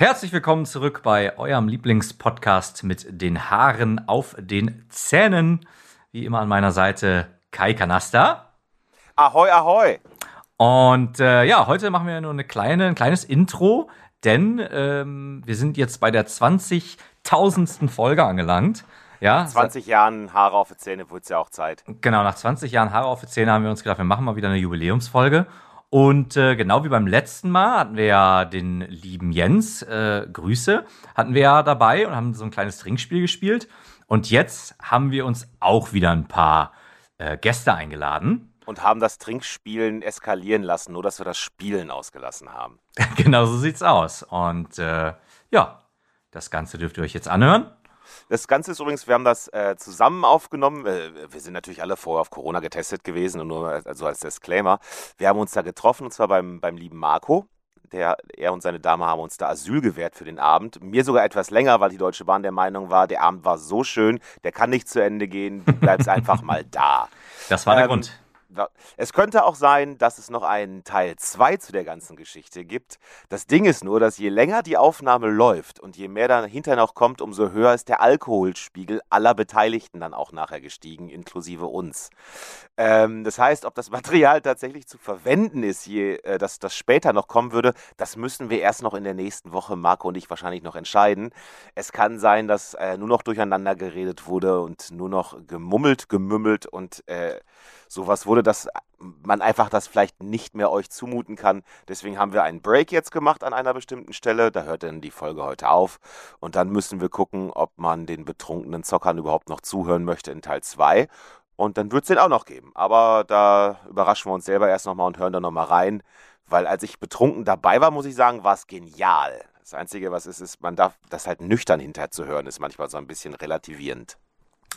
Herzlich willkommen zurück bei eurem Lieblingspodcast mit den Haaren auf den Zähnen. Wie immer an meiner Seite Kai Kanasta. Ahoi, ahoi. Und äh, ja, heute machen wir nur eine kleine, ein kleines Intro, denn ähm, wir sind jetzt bei der 20.000. Folge angelangt. Ja, 20 Jahren Haare auf die Zähne wurde es ja auch Zeit. Genau, nach 20 Jahren Haare auf die Zähne haben wir uns gedacht, wir machen mal wieder eine Jubiläumsfolge. Und äh, genau wie beim letzten Mal hatten wir ja den lieben Jens, äh, Grüße, hatten wir ja dabei und haben so ein kleines Trinkspiel gespielt. Und jetzt haben wir uns auch wieder ein paar äh, Gäste eingeladen. Und haben das Trinkspielen eskalieren lassen, nur dass wir das Spielen ausgelassen haben. genau so sieht's aus. Und äh, ja, das Ganze dürft ihr euch jetzt anhören. Das Ganze ist übrigens, wir haben das äh, zusammen aufgenommen. Äh, wir sind natürlich alle vorher auf Corona getestet gewesen und nur also als Disclaimer. Wir haben uns da getroffen und zwar beim, beim lieben Marco. Der, er und seine Dame haben uns da Asyl gewährt für den Abend. Mir sogar etwas länger, weil die Deutsche Bahn der Meinung war, der Abend war so schön, der kann nicht zu Ende gehen, du bleibst einfach mal da. Das war der ähm, Grund. Es könnte auch sein, dass es noch einen Teil 2 zu der ganzen Geschichte gibt. Das Ding ist nur, dass je länger die Aufnahme läuft und je mehr dahinter noch kommt, umso höher ist der Alkoholspiegel aller Beteiligten dann auch nachher gestiegen, inklusive uns. Ähm, das heißt, ob das Material tatsächlich zu verwenden ist, je, äh, dass das später noch kommen würde, das müssen wir erst noch in der nächsten Woche, Marco und ich, wahrscheinlich noch entscheiden. Es kann sein, dass äh, nur noch durcheinander geredet wurde und nur noch gemummelt, gemümmelt und äh, sowas wurde, dass man einfach das vielleicht nicht mehr euch zumuten kann. Deswegen haben wir einen Break jetzt gemacht an einer bestimmten Stelle. Da hört dann die Folge heute auf. Und dann müssen wir gucken, ob man den betrunkenen Zockern überhaupt noch zuhören möchte in Teil 2. Und dann wird es den auch noch geben. Aber da überraschen wir uns selber erst nochmal und hören dann nochmal rein. Weil als ich betrunken dabei war, muss ich sagen, war es genial. Das Einzige, was ist, ist, man darf das halt nüchtern hinterher zu hören, ist manchmal so ein bisschen relativierend.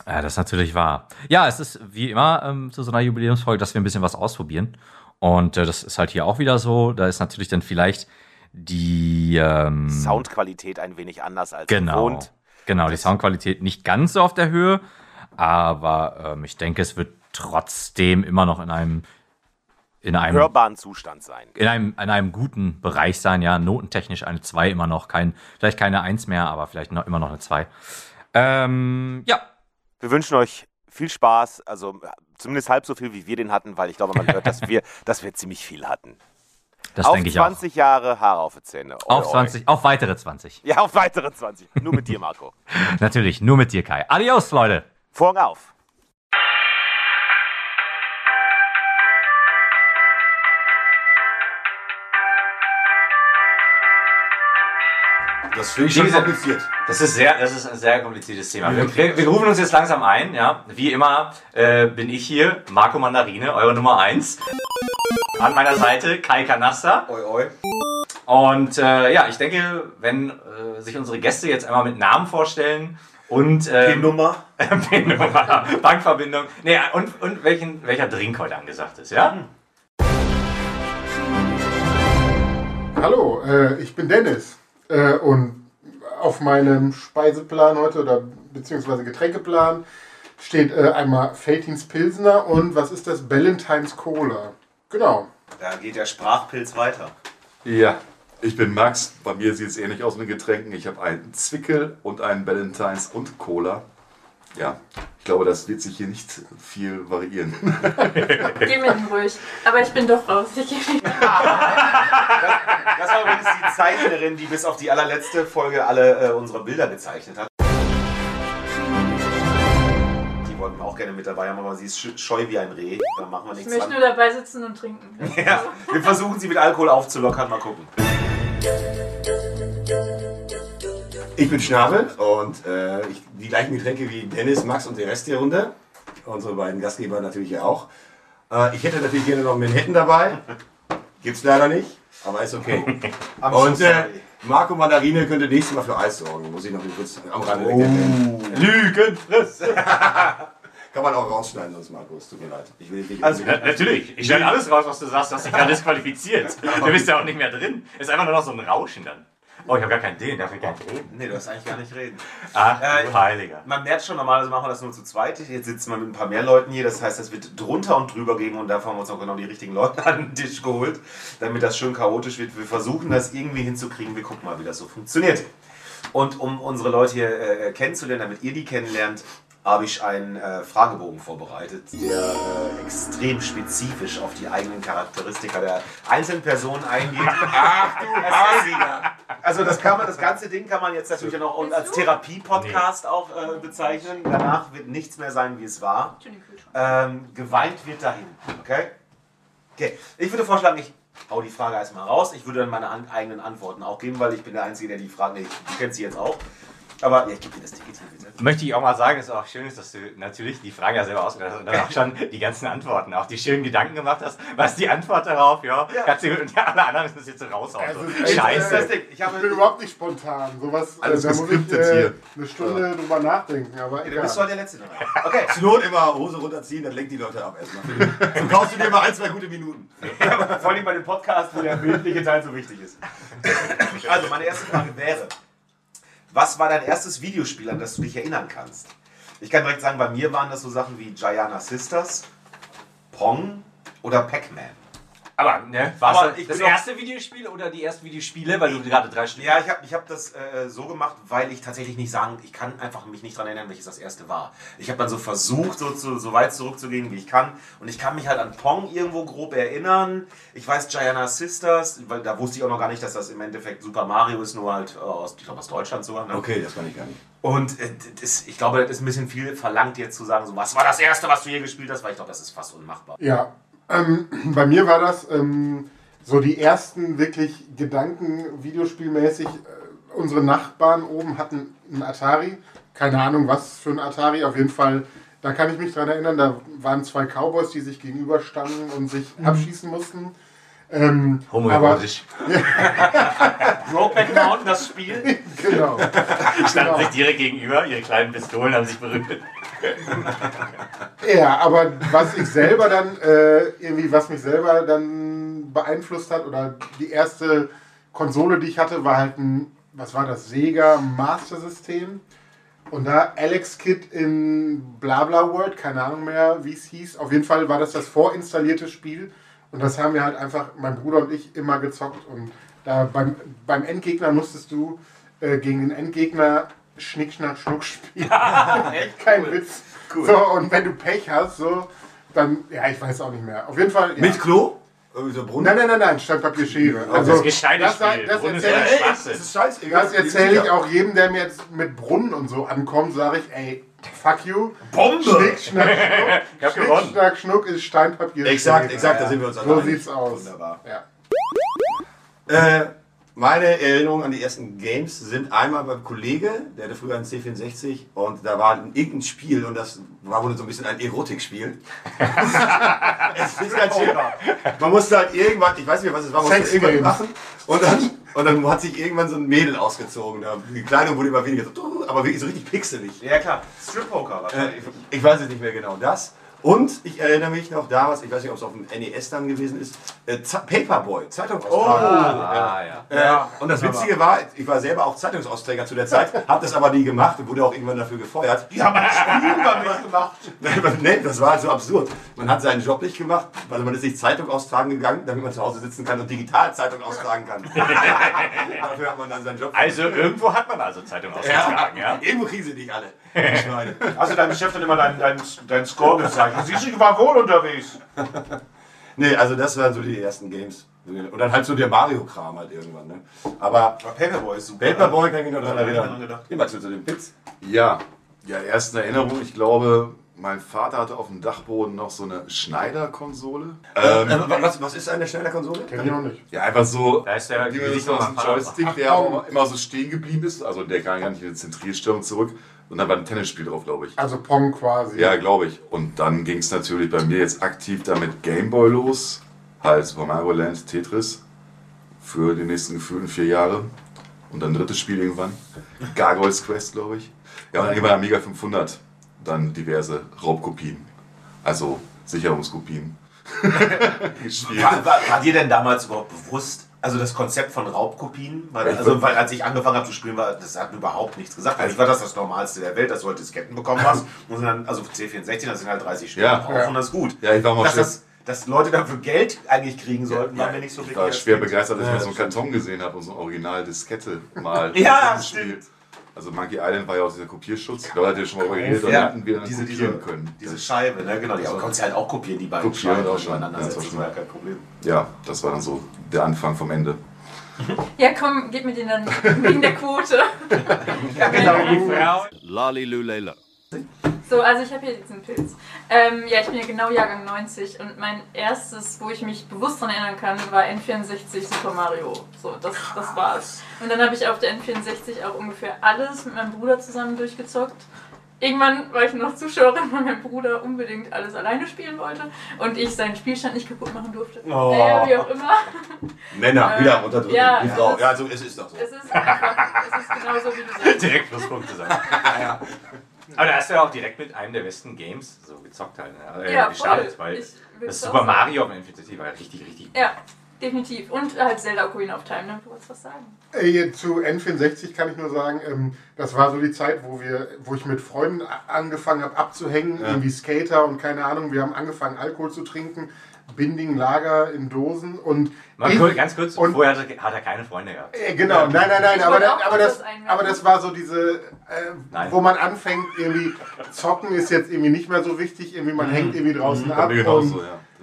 Ja, das ist natürlich wahr. Ja, es ist wie immer ähm, zu so einer Jubiläumsfolge, dass wir ein bisschen was ausprobieren. Und äh, das ist halt hier auch wieder so. Da ist natürlich dann vielleicht die ähm, Soundqualität ein wenig anders als genau, gewohnt. Genau, die Soundqualität nicht ganz so auf der Höhe, aber ähm, ich denke, es wird trotzdem immer noch in einem in einem hörbaren Zustand sein. In einem, in einem guten Bereich sein, ja, notentechnisch eine 2 immer noch, kein, vielleicht keine 1 mehr, aber vielleicht noch, immer noch eine 2. Ähm, ja, wir wünschen euch viel Spaß, also zumindest halb so viel, wie wir den hatten, weil ich glaube, man hört, dass wir, dass wir ziemlich viel hatten. Das auf denke ich 20 auch. Jahre Haare auf die Zähne. Oi, auf 20, oi. auf weitere 20. Ja, auf weitere 20. Nur mit dir, Marco. Natürlich, nur mit dir, Kai. Adios, Leute. Vorhang auf. Das finde ich schon kompliziert. Das ist, sehr, das ist ein sehr kompliziertes Thema. Wir, wir, rufen uns jetzt langsam ein. Ja. Wie immer äh, bin ich hier, Marco Mandarine, eure Nummer 1. An meiner Seite Kai Kanasta. Oi, oi. Und äh, ja, ich denke, wenn äh, sich unsere Gäste jetzt einmal mit Namen vorstellen und ähm, PIN-Nummer, PIN-Nummer, Bankverbindung, nee, und, und welchen, welcher Drink heute angesagt ist, ja? Hallo, äh, ich bin Dennis. Äh, und auf meinem Speiseplan heute oder beziehungsweise Getränkeplan steht äh, einmal Feltins Pilsner und was ist das? Ballantines Cola. Genau. Da geht der Sprachpilz weiter. Ja, ich bin Max. Bei mir sieht es ähnlich aus mit den Getränken. Ich habe einen Zwickel und einen Ballantines und Cola. Ja, ich glaube, das wird sich hier nicht viel variieren. Geh mir ruhig. Aber ich bin doch raus. Ich das, das war übrigens die Zeichnerin, die bis auf die allerletzte Folge alle äh, unsere Bilder gezeichnet hat. Die wollten wir auch gerne mit dabei haben, aber sie ist scheu wie ein Reh. Da machen wir nichts Ich möchte dran. nur dabei sitzen und trinken. ja, wir versuchen sie mit Alkohol aufzulockern. Mal gucken. Ich bin Schnabel und äh, ich, die gleichen Getränke wie Dennis, Max und der Rest der Runde. Unsere beiden Gastgeber natürlich auch. Äh, ich hätte natürlich gerne noch Manhattan dabei. Gibt's leider nicht, aber ist okay. und äh, Marco Mandarine könnte nächstes Mal für Eis sorgen. Muss ich noch kurz am Rande oh. Lügenfriss! Kann man auch rausschneiden, sonst Markus. Tut mir leid. Ich will nicht also, na, natürlich. Ich schneide alles raus, was du sagst. Du hast dich gerade disqualifiziert. Du bist ja auch nicht mehr drin. Ist einfach nur noch so ein Rauschen dann. Oh, ich habe gar keinen Ding, darf ich gar nicht reden. Nee, du darfst eigentlich gar nicht reden. Ach, Äh, du Heiliger. Man merkt schon, normalerweise machen wir das nur zu zweit. Jetzt sitzen wir mit ein paar mehr Leuten hier. Das heißt, es wird drunter und drüber gehen und dafür haben wir uns auch genau die richtigen Leute an den Tisch geholt, damit das schön chaotisch wird. Wir versuchen das irgendwie hinzukriegen. Wir gucken mal, wie das so funktioniert. Und um unsere Leute hier äh, kennenzulernen, damit ihr die kennenlernt, habe ich einen äh, Fragebogen vorbereitet, der äh, extrem spezifisch auf die eigenen Charakteristika der einzelnen Personen eingeht. Ach du Also das kann man, das ganze Ding kann man jetzt natürlich auch als Therapie-Podcast auch äh, bezeichnen. Danach wird nichts mehr sein, wie es war. Ähm, geweint wird dahin. Okay? Okay. Ich würde vorschlagen, ich hau die Frage erstmal raus. Ich würde dann meine an eigenen Antworten auch geben, weil ich bin der Einzige, der die Fragen, nee, du kennst sie jetzt auch. Aber ja, ich gebe dir das Ticket hier bitte. Möchte ich auch mal sagen, dass es auch schön ist, dass du natürlich die Frage ja selber ausgedacht hast und dann auch schon die ganzen Antworten, auch die schönen Gedanken gemacht hast. Was ist die Antwort darauf? Ja, Ja. kannst du, und alle anderen müssen das jetzt so raushauen. Also, So. Scheiße. Das Ding, ich Ich bin überhaupt nicht spontan. Sowas, äh, Alles da muss ich äh, hier. eine Stunde drüber nachdenken. Aber Du bist egal. heute der Letzte dran. Okay. Zur Not immer Hose runterziehen, dann lenkt die Leute ab erstmal. So kaufst du dir mal ein, zwei gute Minuten. Vor allem bei dem Podcast, wo der bildliche Teil so wichtig ist. Also, meine erste Frage wäre: Was war dein erstes Videospiel, an das du dich erinnern kannst? Ich kann direkt sagen, bei mir waren das so Sachen wie Gianna Sisters, Pong oder Pac-Man. Aber, ne, war Aber das das erste Videospiel oder die ersten Videospiele, weil du gerade drei Stück Ja, ich habe ich hab das äh, so gemacht, weil ich tatsächlich nicht sagen, ich kann einfach mich nicht daran erinnern, welches das erste war. Ich habe dann so versucht, so, zu, so weit zurückzugehen, wie ich kann. Und ich kann mich halt an Pong irgendwo grob erinnern. Ich weiß Gianna Sisters, weil da wusste ich auch noch gar nicht, dass das im Endeffekt Super Mario ist, nur halt äh, aus, ich glaube aus Deutschland sogar. Ne? Okay, das kann ich gar nicht. Und äh, das, ich glaube, das ist ein bisschen viel verlangt, jetzt zu sagen, so, was war das erste, was du hier gespielt hast, weil ich glaube, das ist fast unmachbar. Ja, ähm, bei mir war das ähm, so die ersten wirklich Gedanken videospielmäßig. Äh, unsere Nachbarn oben hatten einen Atari. Keine Ahnung, was für ein Atari. Auf jeden Fall, da kann ich mich dran erinnern, da waren zwei Cowboys, die sich gegenüberstanden und sich abschießen mussten. Ähm, Homoerotisch. Brokeback Mountain, das Spiel. Genau. Standen sich direkt gegenüber, ihre kleinen Pistolen haben sich berührt. Ja, aber was ich selber dann, äh, irgendwie, was mich selber dann beeinflusst hat, oder die erste Konsole, die ich hatte, war halt ein, was war das, Sega Master System. Und da Alex Kid in Blabla World, keine Ahnung mehr, wie es hieß. Auf jeden Fall war das das vorinstallierte Spiel. Und das haben wir halt einfach, mein Bruder und ich, immer gezockt. Und da beim, beim Endgegner musstest du äh, gegen den Endgegner Schnick, Schnack, Schnuck spielen. Kein Witz. So, und wenn du Pech hast, so, dann, ja, ich weiß auch nicht mehr. Auf jeden Fall. Ja. Mit Klo? Irgendwie so Brunnen? Nein, nein, nein, nein, Stein, Papier, Schere. Also, Das gescheites das, Spiel. das ist erzähle ja ich. Das das erzähl ich auch jedem, der mir jetzt mit Brunnen und so ankommt, sage ich, ey, fuck you. Bombe! Schnick, schnack, schnuck. Ich hab Schnick, gewonnen. schnack, schnuck ist Stein, Papier, Exakt, exakt, da sind wir uns So einig. sieht's aus. Wunderbar. Ja. Äh, meine Erinnerungen an die ersten Games sind einmal beim Kollege, der hatte früher einen C64 und da war ein, irgendein Spiel und das war wohl so ein bisschen ein Erotikspiel. es ist ganz schön. Man musste halt irgendwann, ich weiß nicht mehr, was es war, man musste Sex irgendwas Games. machen und dann, und dann hat sich irgendwann so ein Mädel ausgezogen. Die Kleidung wurde immer weniger, so, aber wirklich so richtig pixelig. Ja, klar. Strip Poker Äh, wahrscheinlich. ich, ich weiß jetzt nicht mehr genau das. Und ich erinnere mich noch damals, ich weiß nicht, ob es auf dem NES dann gewesen ist, äh, Z- Paperboy, Zeitungsausträger. Ah, ja. Äh, und das Witzige war, ich war selber auch Zeitungsausträger zu der Zeit, habe das aber nie gemacht und wurde auch irgendwann dafür gefeuert. Die haben ein Spiel über mich gemacht. nee, das war halt so absurd. Man hat seinen Job nicht gemacht, weil man ist nicht Zeitung austragen gegangen, damit man zu Hause sitzen kann und digital Zeitung austragen kann. dafür hat man dann seinen Job. Also irgendwo hat man also Zeitung ausgetragen, ja? Irgendwo kriegen sie nicht alle. Hast du deinem Chef dann immer deinen dein, dein Score gezeigt? Siehst du, ich war wohl unterwegs. Nee, also das waren so die ersten Games. Und dann halt so der Mario-Kram halt irgendwann. Ne? Aber Aber Paperboy ist super. Paperboy kann ich mich noch dran erinnern. Immer zu, den Pits. Ja, ja, erste Erinnerung, ich glaube, mein Vater hatte auf dem Dachboden noch so eine Schneider-Konsole. Ähm, Äh, was, was ist eine schnelle Konsole? Kenn ich noch nicht. ja, einfach so, Da ist der so aus dem. Joystick, der auch immer, so stehen geblieben ist. Also der kam gar nicht in die Zentrierstellung zurück. Und dann war ein Tennisspiel drauf, glaube ich. Also Pong quasi. Ja, glaube ich. Und dann ging es natürlich bei mir jetzt aktiv damit Gameboy los. Halt Super Mario Land, Tetris. Für die nächsten gefühlten vier Jahre. Und dann drittes Spiel irgendwann. Gargoyles Quest, glaube ich. Ja, und dann irgendwann Amiga 500. Dann diverse Raubkopien. Also Sicherungskopien. War, war, war dir denn damals überhaupt bewusst, Also das Konzept von Raubkopien, weil, Ich also weil als ich angefangen habe zu spielen, war, das hat mir überhaupt nichts gesagt. Also war das das Normalste der Welt, dass du halt Disketten bekommen hast. Und dann, also C64, das sind halt 30 Stück Ja. drauf und das ist gut. Ja, ich war mal dass, das, dass Leute dafür Geld eigentlich kriegen sollten, war mir nicht so ich wirklich. war schwer begeistert, als ich Ja, mal so einen Karton gesehen habe und so ein Original-Diskette mal Ja, gespielt. Also Monkey Island war ja auch dieser Kopierschutz. Da hat ihr schon mal geredet, da Ja, hätten wir dann diese, kopieren diese, können. diese Scheibe, ne? genau, die konntest du halt auch kopieren, die beiden Kopieren Scheiben auch schon. übereinander Ja, das setzen, war ja kein Problem. Ja, das war dann so der Anfang vom Ende. Ja, komm, gib mir den dann wegen der Quote. Ja, genau. Lolly So, also ich habe hier diesen Pilz. Ähm, ja, ich bin ja genau Jahrgang 90 und mein erstes, wo ich mich bewusst daran erinnern kann, war N64 Super Mario. So, das, das war's. Und dann habe ich auf der N64 auch ungefähr alles mit meinem Bruder zusammen durchgezockt. Irgendwann war ich noch Zuschauerin, weil mein Bruder unbedingt alles alleine spielen wollte und ich seinen Spielstand nicht kaputt machen durfte. Oh. Naja, wie auch immer. Männer, Äh, wieder unterdrücken. ja, die Frau. das- Ja, so, es ist doch so. Es ist einfach, es ist genauso, wie du sagst. Direkt Pluspunkte sagen. Aber da hast du ja auch direkt mit einem der besten Games so gezockt halt. Ne? Äh, Ja, gestartet, voll. weil Ich das Super sagen. Mario auf dem N64 war ja richtig, richtig Ja, definitiv. Und halt Zelda Ocarina of Time, ne? Du wolltest was sagen. Äh, Zu N64 kann ich nur sagen, ähm, das war so die Zeit, wo wir, wo ich mit Freunden angefangen habe abzuhängen, irgendwie Skater und keine Ahnung. Wir haben angefangen Alkohol zu trinken, Binding, Lager in Dosen und Mal ich- kurz, ganz kurz, und- vorher hat er, hat er keine Freunde gehabt. Äh, Genau, nein, nein, nein, aber, aber, das, aber das war so diese, äh, wo man anfängt, irgendwie, zocken ist jetzt irgendwie nicht mehr so wichtig, irgendwie man hängt irgendwie draußen Bei ab. und, ja.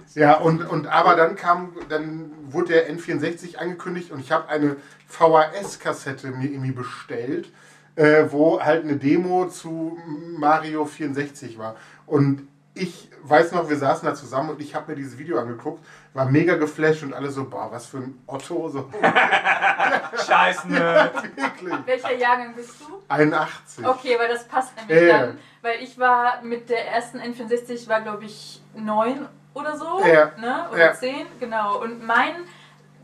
Das- ja, und, und aber dann kam, dann wurde der N64 angekündigt und ich habe eine VHS-Kassette mir irgendwie bestellt, äh, wo halt eine Demo zu Mario 64 war. Und ich weiß noch, wir saßen da zusammen und ich habe mir dieses Video angeguckt, war mega geflasht und alle so, boah, was für ein Otto, so Scheiß Nerd. wirklich. Welcher Jahrgang bist du? 81. Okay, weil das passt nämlich Ja. dann. Weil ich war mit der ersten N64, war glaube ich neun oder so. Ja. Ne? Oder Ja. zehn, genau. Und mein,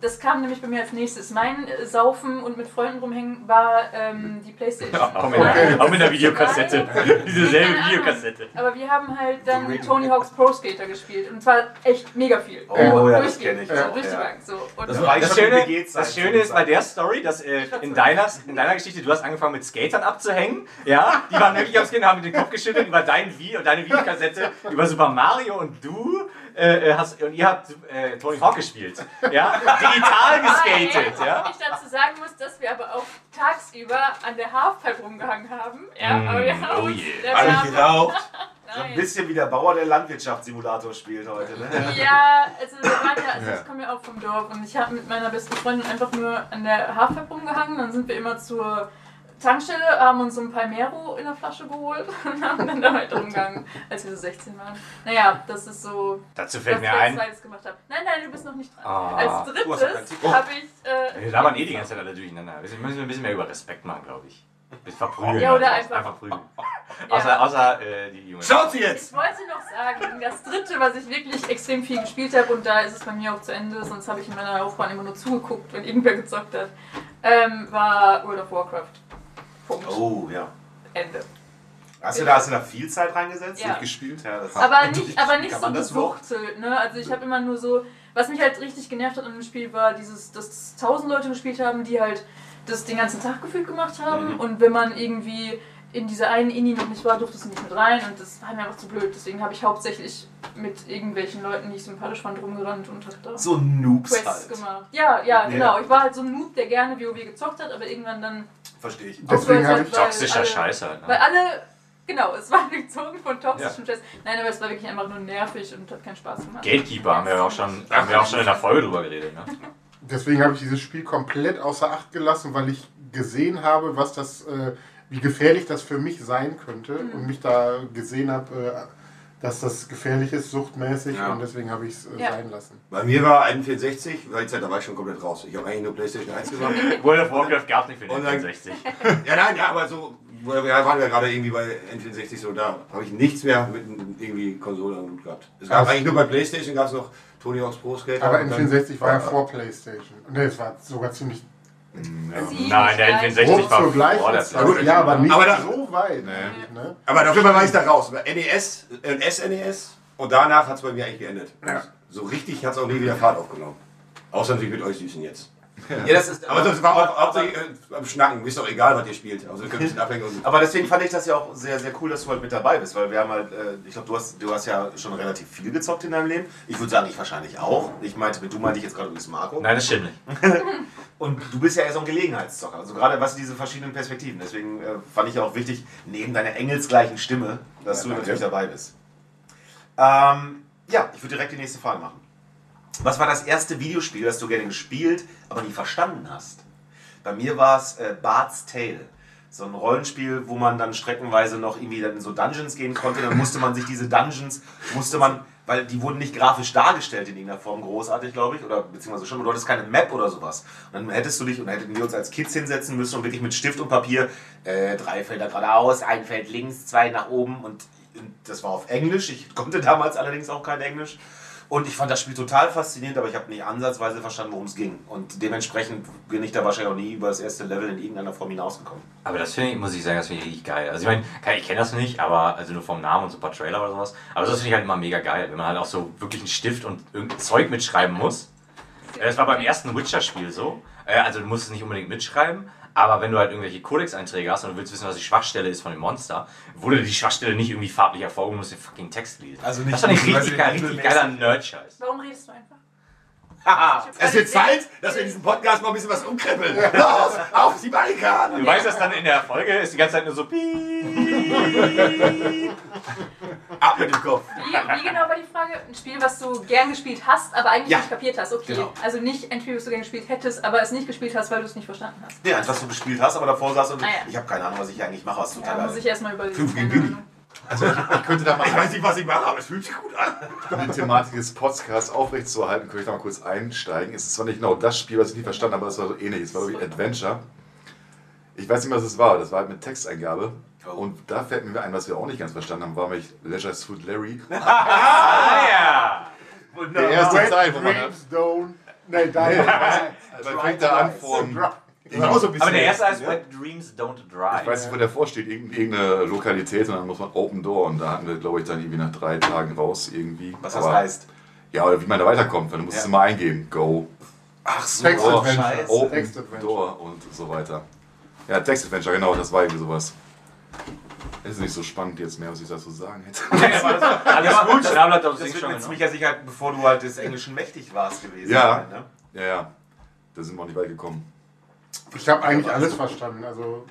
das kam nämlich bei mir als nächstes. Mein äh, Saufen und mit Freunden rumhängen war ähm, die Playstation. Auch mit, Okay. der, auch mit der Videokassette. Diese selbe. Videokassette. Aber wir haben halt dann Tony Hawk's Pro Skater gespielt. Und zwar echt mega viel. Oh, ja, das Durchgehend. kenn ich So, auch, durch die ja. Bank. So. Und Das Das Schöne, das Schöne ist bei der Story, dass äh, in, deiner, in deiner Geschichte, du hast angefangen mit Skatern abzuhängen. Ja, die waren wirklich aufs Kind, haben mit den Kopf geschüttelt über dein Video, deine Videokassette, über Super Mario und du äh, hast, und ihr habt äh, Tony Hawk gespielt. Ja, digital geskatet. Ja. Ich dazu sagen muss, dass wir aber auch tagsüber an der Halfpipe rumgehangen haben. Ja, Mm, aber wir haben oh uns- yeah. haben- geraucht. So ein bisschen wie der Bauer, der Landwirtschaftssimulator spielt heute. Ne? Ja, also wir waren ja, also ich komme ja auch vom Dorf und ich habe mit meiner besten Freundin einfach nur an der Halfpipe rumgehangen. Dann sind wir immer zur Tankstelle, haben uns so ein Palmero in der Flasche geholt und haben dann da weiter rumgegangen, als wir so 16 waren. Naja, das ist so, Dazu fällt mir als ein, zweites gemacht habe. Nein, nein, du bist noch nicht dran. Ah. Als drittes Ticket. habe ich... Äh, wir labern eh die ganze Zeit alle durcheinander. Wir müssen ein bisschen mehr über Respekt machen, glaube ich. Bis verprügeln. Ja, oder also. einfach- prügeln. Ja. Außer, außer äh, die Jungen. Schaut sie jetzt! Ich wollte noch sagen, das dritte, was ich wirklich extrem viel gespielt habe, und da ist es bei mir auch zu Ende, sonst habe ich in meiner Laufbahn immer nur zugeguckt, wenn irgendwer gezockt hat, ähm, war World of Warcraft. Punkt. Oh, ja. Ende. Hast du da, hast du da viel Zeit reingesetzt? Ja. Gespielt? Ja, Aber nicht, aber nicht so gesuchtelt, ne? Also ich habe immer nur so, was mich halt richtig genervt hat an dem Spiel war dieses, dass tausend Leute gespielt haben, die halt das den ganzen Tag gefühlt gemacht haben Mhm. und wenn man irgendwie in dieser einen Inni noch nicht war, durftest du nicht mit rein und das war mir einfach zu blöd. Deswegen habe ich hauptsächlich mit irgendwelchen Leuten, die ich sympathisch fand, rumgerannt und hab da So Noobs Quests halt. gemacht. Ja, ja, Ja. genau. Ich war halt so ein Noob, der gerne WoW gezockt hat, aber irgendwann dann Verstehe ich. Deswegen habe ich- weil Toxischer alle- Scheiß halt. Weil Ne? alle, genau, es war gezogen von toxischen Stress. Nein, aber es war wirklich einfach nur nervig und hat keinen Spaß gemacht. Gatekeeper haben wir ja auch schon, haben wir auch schon in der Folge drüber geredet. Ne? Deswegen habe ich dieses Spiel komplett außer Acht gelassen, weil ich gesehen habe, was das, äh, wie gefährlich das für mich sein könnte Mhm. und mich da gesehen habe, äh, dass das gefährlich ist, suchtmäßig Ja. und deswegen habe ich es äh, Ja. sein lassen. Bei mir war N64, weil die Zeit, da war ich schon komplett raus. Ich habe eigentlich nur PlayStation 1 gemacht. World of Warcraft gab es nicht für den Und dann- 64. ja, nein, ja, aber so, wir waren ja gerade irgendwie bei N64 so, da habe ich nichts mehr mit irgendwie Konsole am Hut gehabt. Es gab Ach. eigentlich nur bei PlayStation gab es noch Tony Hawk's Pro Skater. Aber und dann- N64 war ja vor PlayStation. Ne, es war sogar ziemlich Sie Nein, der nicht N64 grob war vor der Zeit. Gut, Ja, aber nicht aber da- so weit. Nee. eigentlich, Ne? Aber darüber war ich da raus. NES, äh, SNES und danach hat es bei mir eigentlich geendet. Ja. So richtig hat es auch nie wieder Fahrt aufgenommen. Außer natürlich mit euch Süßen jetzt. Ja, das ist, Aber das war auch hauptsächlich äh, beim Schnacken. Ist doch egal, was ihr spielt. Also ein bisschen abhängen. Und Aber deswegen fand ich das ja auch sehr, sehr cool, dass du halt mit dabei bist, weil wir haben halt, äh, ich glaube, du hast, du hast ja schon relativ viel gezockt in deinem Leben. Ich würde sagen, ich wahrscheinlich auch. Ich meinte, mit du meinte ich jetzt gerade übrigens Marco. Nein, das stimmt nicht. Und du bist ja eher so ein Gelegenheitszocker. Also gerade was diese verschiedenen Perspektiven. Deswegen äh, fand ich ja auch wichtig, neben deiner engelsgleichen Stimme, dass Ja, du natürlich dabei bist. Ähm, ja, ich würde direkt die nächste Frage machen. Was war das erste Videospiel, das du gerne gespielt, aber nie verstanden hast? Bei mir war es äh, Bart's Tale. So ein Rollenspiel, wo man dann streckenweise noch irgendwie dann in so Dungeons gehen konnte. Dann musste man sich diese Dungeons, musste man, weil die wurden nicht grafisch dargestellt in irgendeiner Form großartig, glaube ich, oder beziehungsweise schon, du hattest keine Map oder sowas. Und dann hättest du dich und hätten wir uns als Kids hinsetzen müssen und wirklich mit Stift und Papier äh, drei Felder geradeaus, ein Feld links, zwei nach oben und, und das war auf Englisch. Ich konnte damals allerdings auch kein Englisch. Und ich fand das Spiel total faszinierend, aber ich habe nicht ansatzweise verstanden, worum es ging. Und dementsprechend bin ich da wahrscheinlich auch nie über das erste Level in irgendeiner Form hinausgekommen. Aber das finde ich, muss ich sagen, das finde ich richtig geil. Also ich meine, ich kenne das nicht, aber also nur vom Namen und so ein paar Trailer oder sowas. Aber das finde ich halt immer mega geil, wenn man halt auch so wirklich einen Stift und irgendein Zeug mitschreiben muss. Äh, Das war beim ersten Witcher-Spiel so. Äh, Also du musst es nicht unbedingt mitschreiben, aber wenn du halt irgendwelche Codex-Einträge hast und du willst wissen, was die Schwachstelle ist von dem Monster, wurde die Schwachstelle nicht irgendwie farblich hervorgehoben, du musst den fucking Text lesen. Also nicht das ich nur, weil richtig richtig geiler Nerd-Scheiß. Warum redest du einfach? Haha! es wird Zeit, dass wir in diesem Podcast mal ein bisschen was umkrempeln. Los, auf die Barrikaden! Du weißt das dann in der Folge, ist die ganze Zeit nur so piep. Ab mit dem Kopf. Wie, wie genau war die Frage? Ein Spiel, was du gern gespielt hast, aber eigentlich Ja. nicht kapiert hast. Okay. Genau. Also nicht ein Spiel, was du gern gespielt hättest, aber es nicht gespielt hast, weil du es nicht verstanden hast. Ja, eins, was du gespielt hast, aber davor saß und Ah, ja. ich habe keine Ahnung, was ich eigentlich mache, was Ja, total muss geil ich erstmal überlegen. Also ich, ich könnte da mal Ich weiß nicht, was ich mache, aber es fühlt sich gut an. um die Thematik des Podcasts aufrechtzuerhalten, könnte ich da mal kurz einsteigen. Es ist zwar nicht genau das Spiel, was ich nie verstanden habe, aber es war so ähnlich. Es war, glaube ich, Adventure. Ich weiß nicht, was es war. Das war halt mit Texteingabe. Und da fällt mir ein, was wir auch nicht ganz verstanden haben, war nämlich Leisure Suit Larry. Ah ja! Der erste Teil, wo man... Dreams don't. Nee, Nee, dein. man fängt da an von... Auch so. Aber der erste heißt ja. Wet Dreams Don't Drive. Ich weiß nicht, wo der vorsteht, irgend- irgendeine Lokalität und dann muss man Open Door und da hatten wir, glaube ich, dann irgendwie nach drei Tagen raus irgendwie. Was das Aber- heißt. Ja, oder wie man da weiterkommt, weil du musst Ja. es immer eingeben. Go, Ach so, Text oh. Open Text Adventure. Door und so weiter. Ja, Text Adventure, genau, das war irgendwie sowas. Es ist nicht so spannend jetzt mehr, was ich dazu sagen hätte. Alles gut, Schnabel hat doch Das Sing wird mit ziemlicher Sicherheit, bevor du halt des Englischen mächtig warst gewesen. Ja. sein, ne? Ja, ja, da sind wir auch nicht weit gekommen. Ich habe eigentlich alles verstanden. Also,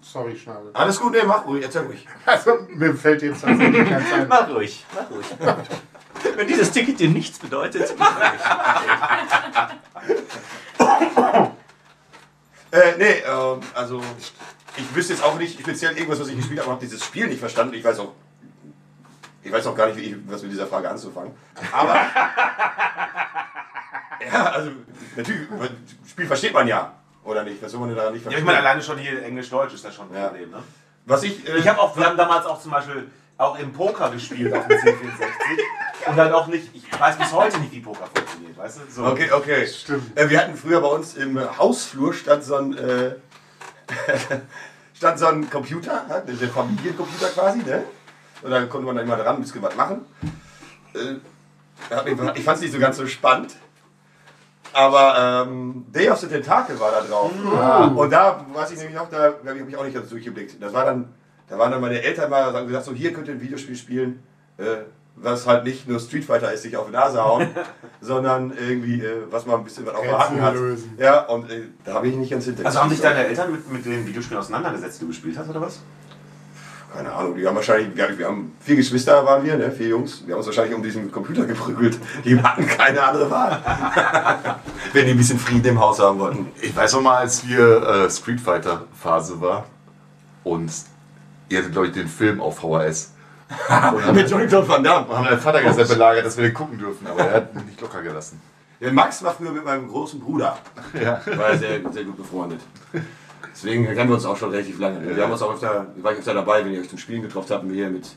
sorry, Schnabel. Alles gut, nee, mach ruhig, erzähl ruhig. Also, mir fällt jetzt tatsächlich kein ein. Mach ruhig, mach ruhig. Wenn dieses Ticket dir nichts bedeutet, mach ruhig. Äh, nee, ähm, also ich wüsste jetzt auch nicht speziell irgendwas, was ich gespielt habe, habe dieses Spiel nicht verstanden. Ich weiß auch, ich weiß auch gar nicht, wie ich, was mit dieser Frage anzufangen. Aber ja, also natürlich, das Spiel versteht man ja, oder nicht? Was soll man denn daran nicht Ja, verstehen? ich meine, alleine schon hier Englisch-Deutsch ist das schon ein Ja. Problem, ne? was ich, äh, Ich habe auch, wir haben damals auch zum Beispiel auch im Poker gespielt auf dem C64 und dann auch nicht, ich weiß bis heute nicht, wie Poker funktioniert, weißt du? So. Okay, okay. Stimmt. Äh, wir hatten früher bei uns im Hausflur stand so ein, äh, stand so ein Computer, ne, der Familiencomputer quasi, ne? Und dann konnte man da immer dran ein bisschen was machen. Äh, ich fand es nicht so ganz so spannend. Aber ähm, Day of the Tentacle war da drauf. Und da weiß ich nämlich noch, da habe ich auch nicht ganz durchgeblickt. Das war dann, da waren dann meine Eltern mal haben gesagt, so hier könnt ihr ein Videospiel spielen, äh, was halt nicht nur Street Fighter ist, sich auf die Nase hauen, sondern irgendwie, äh, was man ein bisschen was auf der Hacken hat. Lösen. Ja, und äh, da habe ich nicht ganz hinter. Also haben sich deine Eltern mit, mit den Videospielen auseinandergesetzt, die du gespielt hast, oder was? Keine Ahnung, die haben wahrscheinlich, wir, wir haben vier Geschwister waren wir, ne, vier Jungs. Wir haben uns wahrscheinlich um diesen Computer geprügelt. Die hatten keine andere Wahl. Wenn die ein bisschen Frieden im Haus haben wollten. Ich weiß noch mal, als wir äh, Street Fighter Phase war und ihr hattet, glaube ich, den Film auf VHS. Mit Johnny Claude Van Damme. haben meinen Vater gesagt belagert, dass wir den gucken dürfen, aber er hat mich nicht locker gelassen. Der Max war früher mit meinem großen Bruder. Ja. War sehr, sehr gut befreundet. Deswegen kennen wir uns auch schon relativ lange. Wir haben uns auch öfter, war ich öfter dabei, wenn ihr euch zum Spielen getroffen habt, hier mit,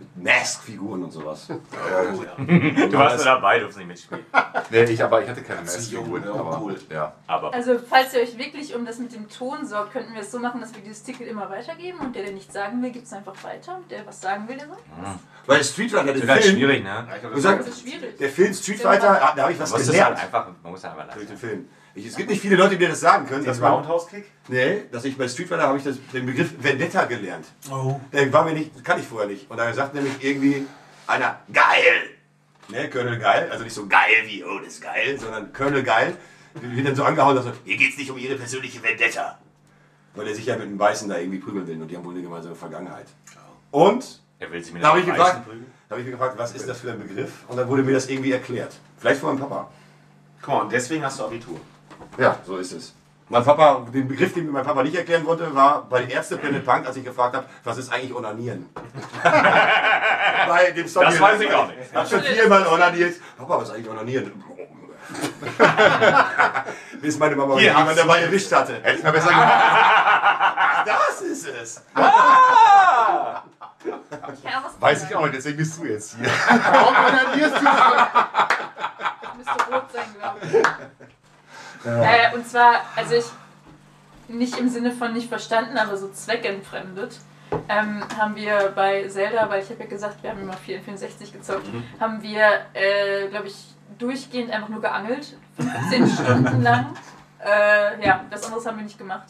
mit Mask-Figuren und sowas. Du warst nur dabei, durfst nicht mitspielen. Nee, ich, aber ich hatte keine ja, Aber, cool. ja. Aber Also, falls ihr euch wirklich um das mit dem Ton sorgt, könnten wir es so machen, dass wir dieses Ticket immer weitergeben und der, der nichts sagen will, gibt es einfach weiter. Der, was sagen will, der soll. Weil Street Fighter, der halt Film, schwierig, ne? du sagst, Das ist schwierig. der Film Street Fighter, ah, da habe ich was Man das halt gelernt. einfach, man muss halt einfach Durch lassen. den Film. Ich, es gibt nicht viele Leute, die dir das sagen können. Den Roundhouse-Kick? Nee, dass ich bei Street Fighter habe ich das, den Begriff Vendetta gelernt. Oh. Der war mir nicht, kann ich vorher nicht. Und da sagt nämlich irgendwie einer, geil! Ne, Colonel Geil, also nicht so geil wie, oh, das ist geil, sondern Colonel Geil, wird dann so angehauen, dass so, hier geht's nicht um ihre persönliche Vendetta. Weil er sich ja mit dem Weißen da irgendwie prügeln will und die haben wohl eine gemeinsame Vergangenheit. Und Er will sich mit da habe ich gefragt, Weißen prügeln. da habe ich mich gefragt, was ist das für ein Begriff? Und dann wurde mir das irgendwie erklärt. Vielleicht von meinem Papa. Mal, und deswegen hast du Abitur. Ja, so ist es. Mein Papa, den Begriff, den mir mein Papa nicht erklären wollte, war bei den Ärzte Planet Punk, als ich gefragt habe, was ist eigentlich Onanieren? bei dem Song Das weiß ich auch nicht. Ich habe schon viermal onaniert. Papa, was ist eigentlich Onanieren? Bis meine Mama Hier, jemand dabei erwischt hatte. Hätte ich mal besser gemacht. Das ist es. Was Weiß ich auch nicht, deswegen bist du jetzt hier. Warum onanierst du? Müsste rot sein, glaube ich. Äh, und zwar, also ich nicht im Sinne von nicht verstanden, aber so zweckentfremdet. Ähm, haben wir bei Zelda, weil ich habe ja gesagt, wir haben immer 64 gezockt, haben wir, äh, glaube ich, durchgehend einfach nur geangelt, 15 Stunden lang. Äh, ja, das anderes haben wir nicht gemacht.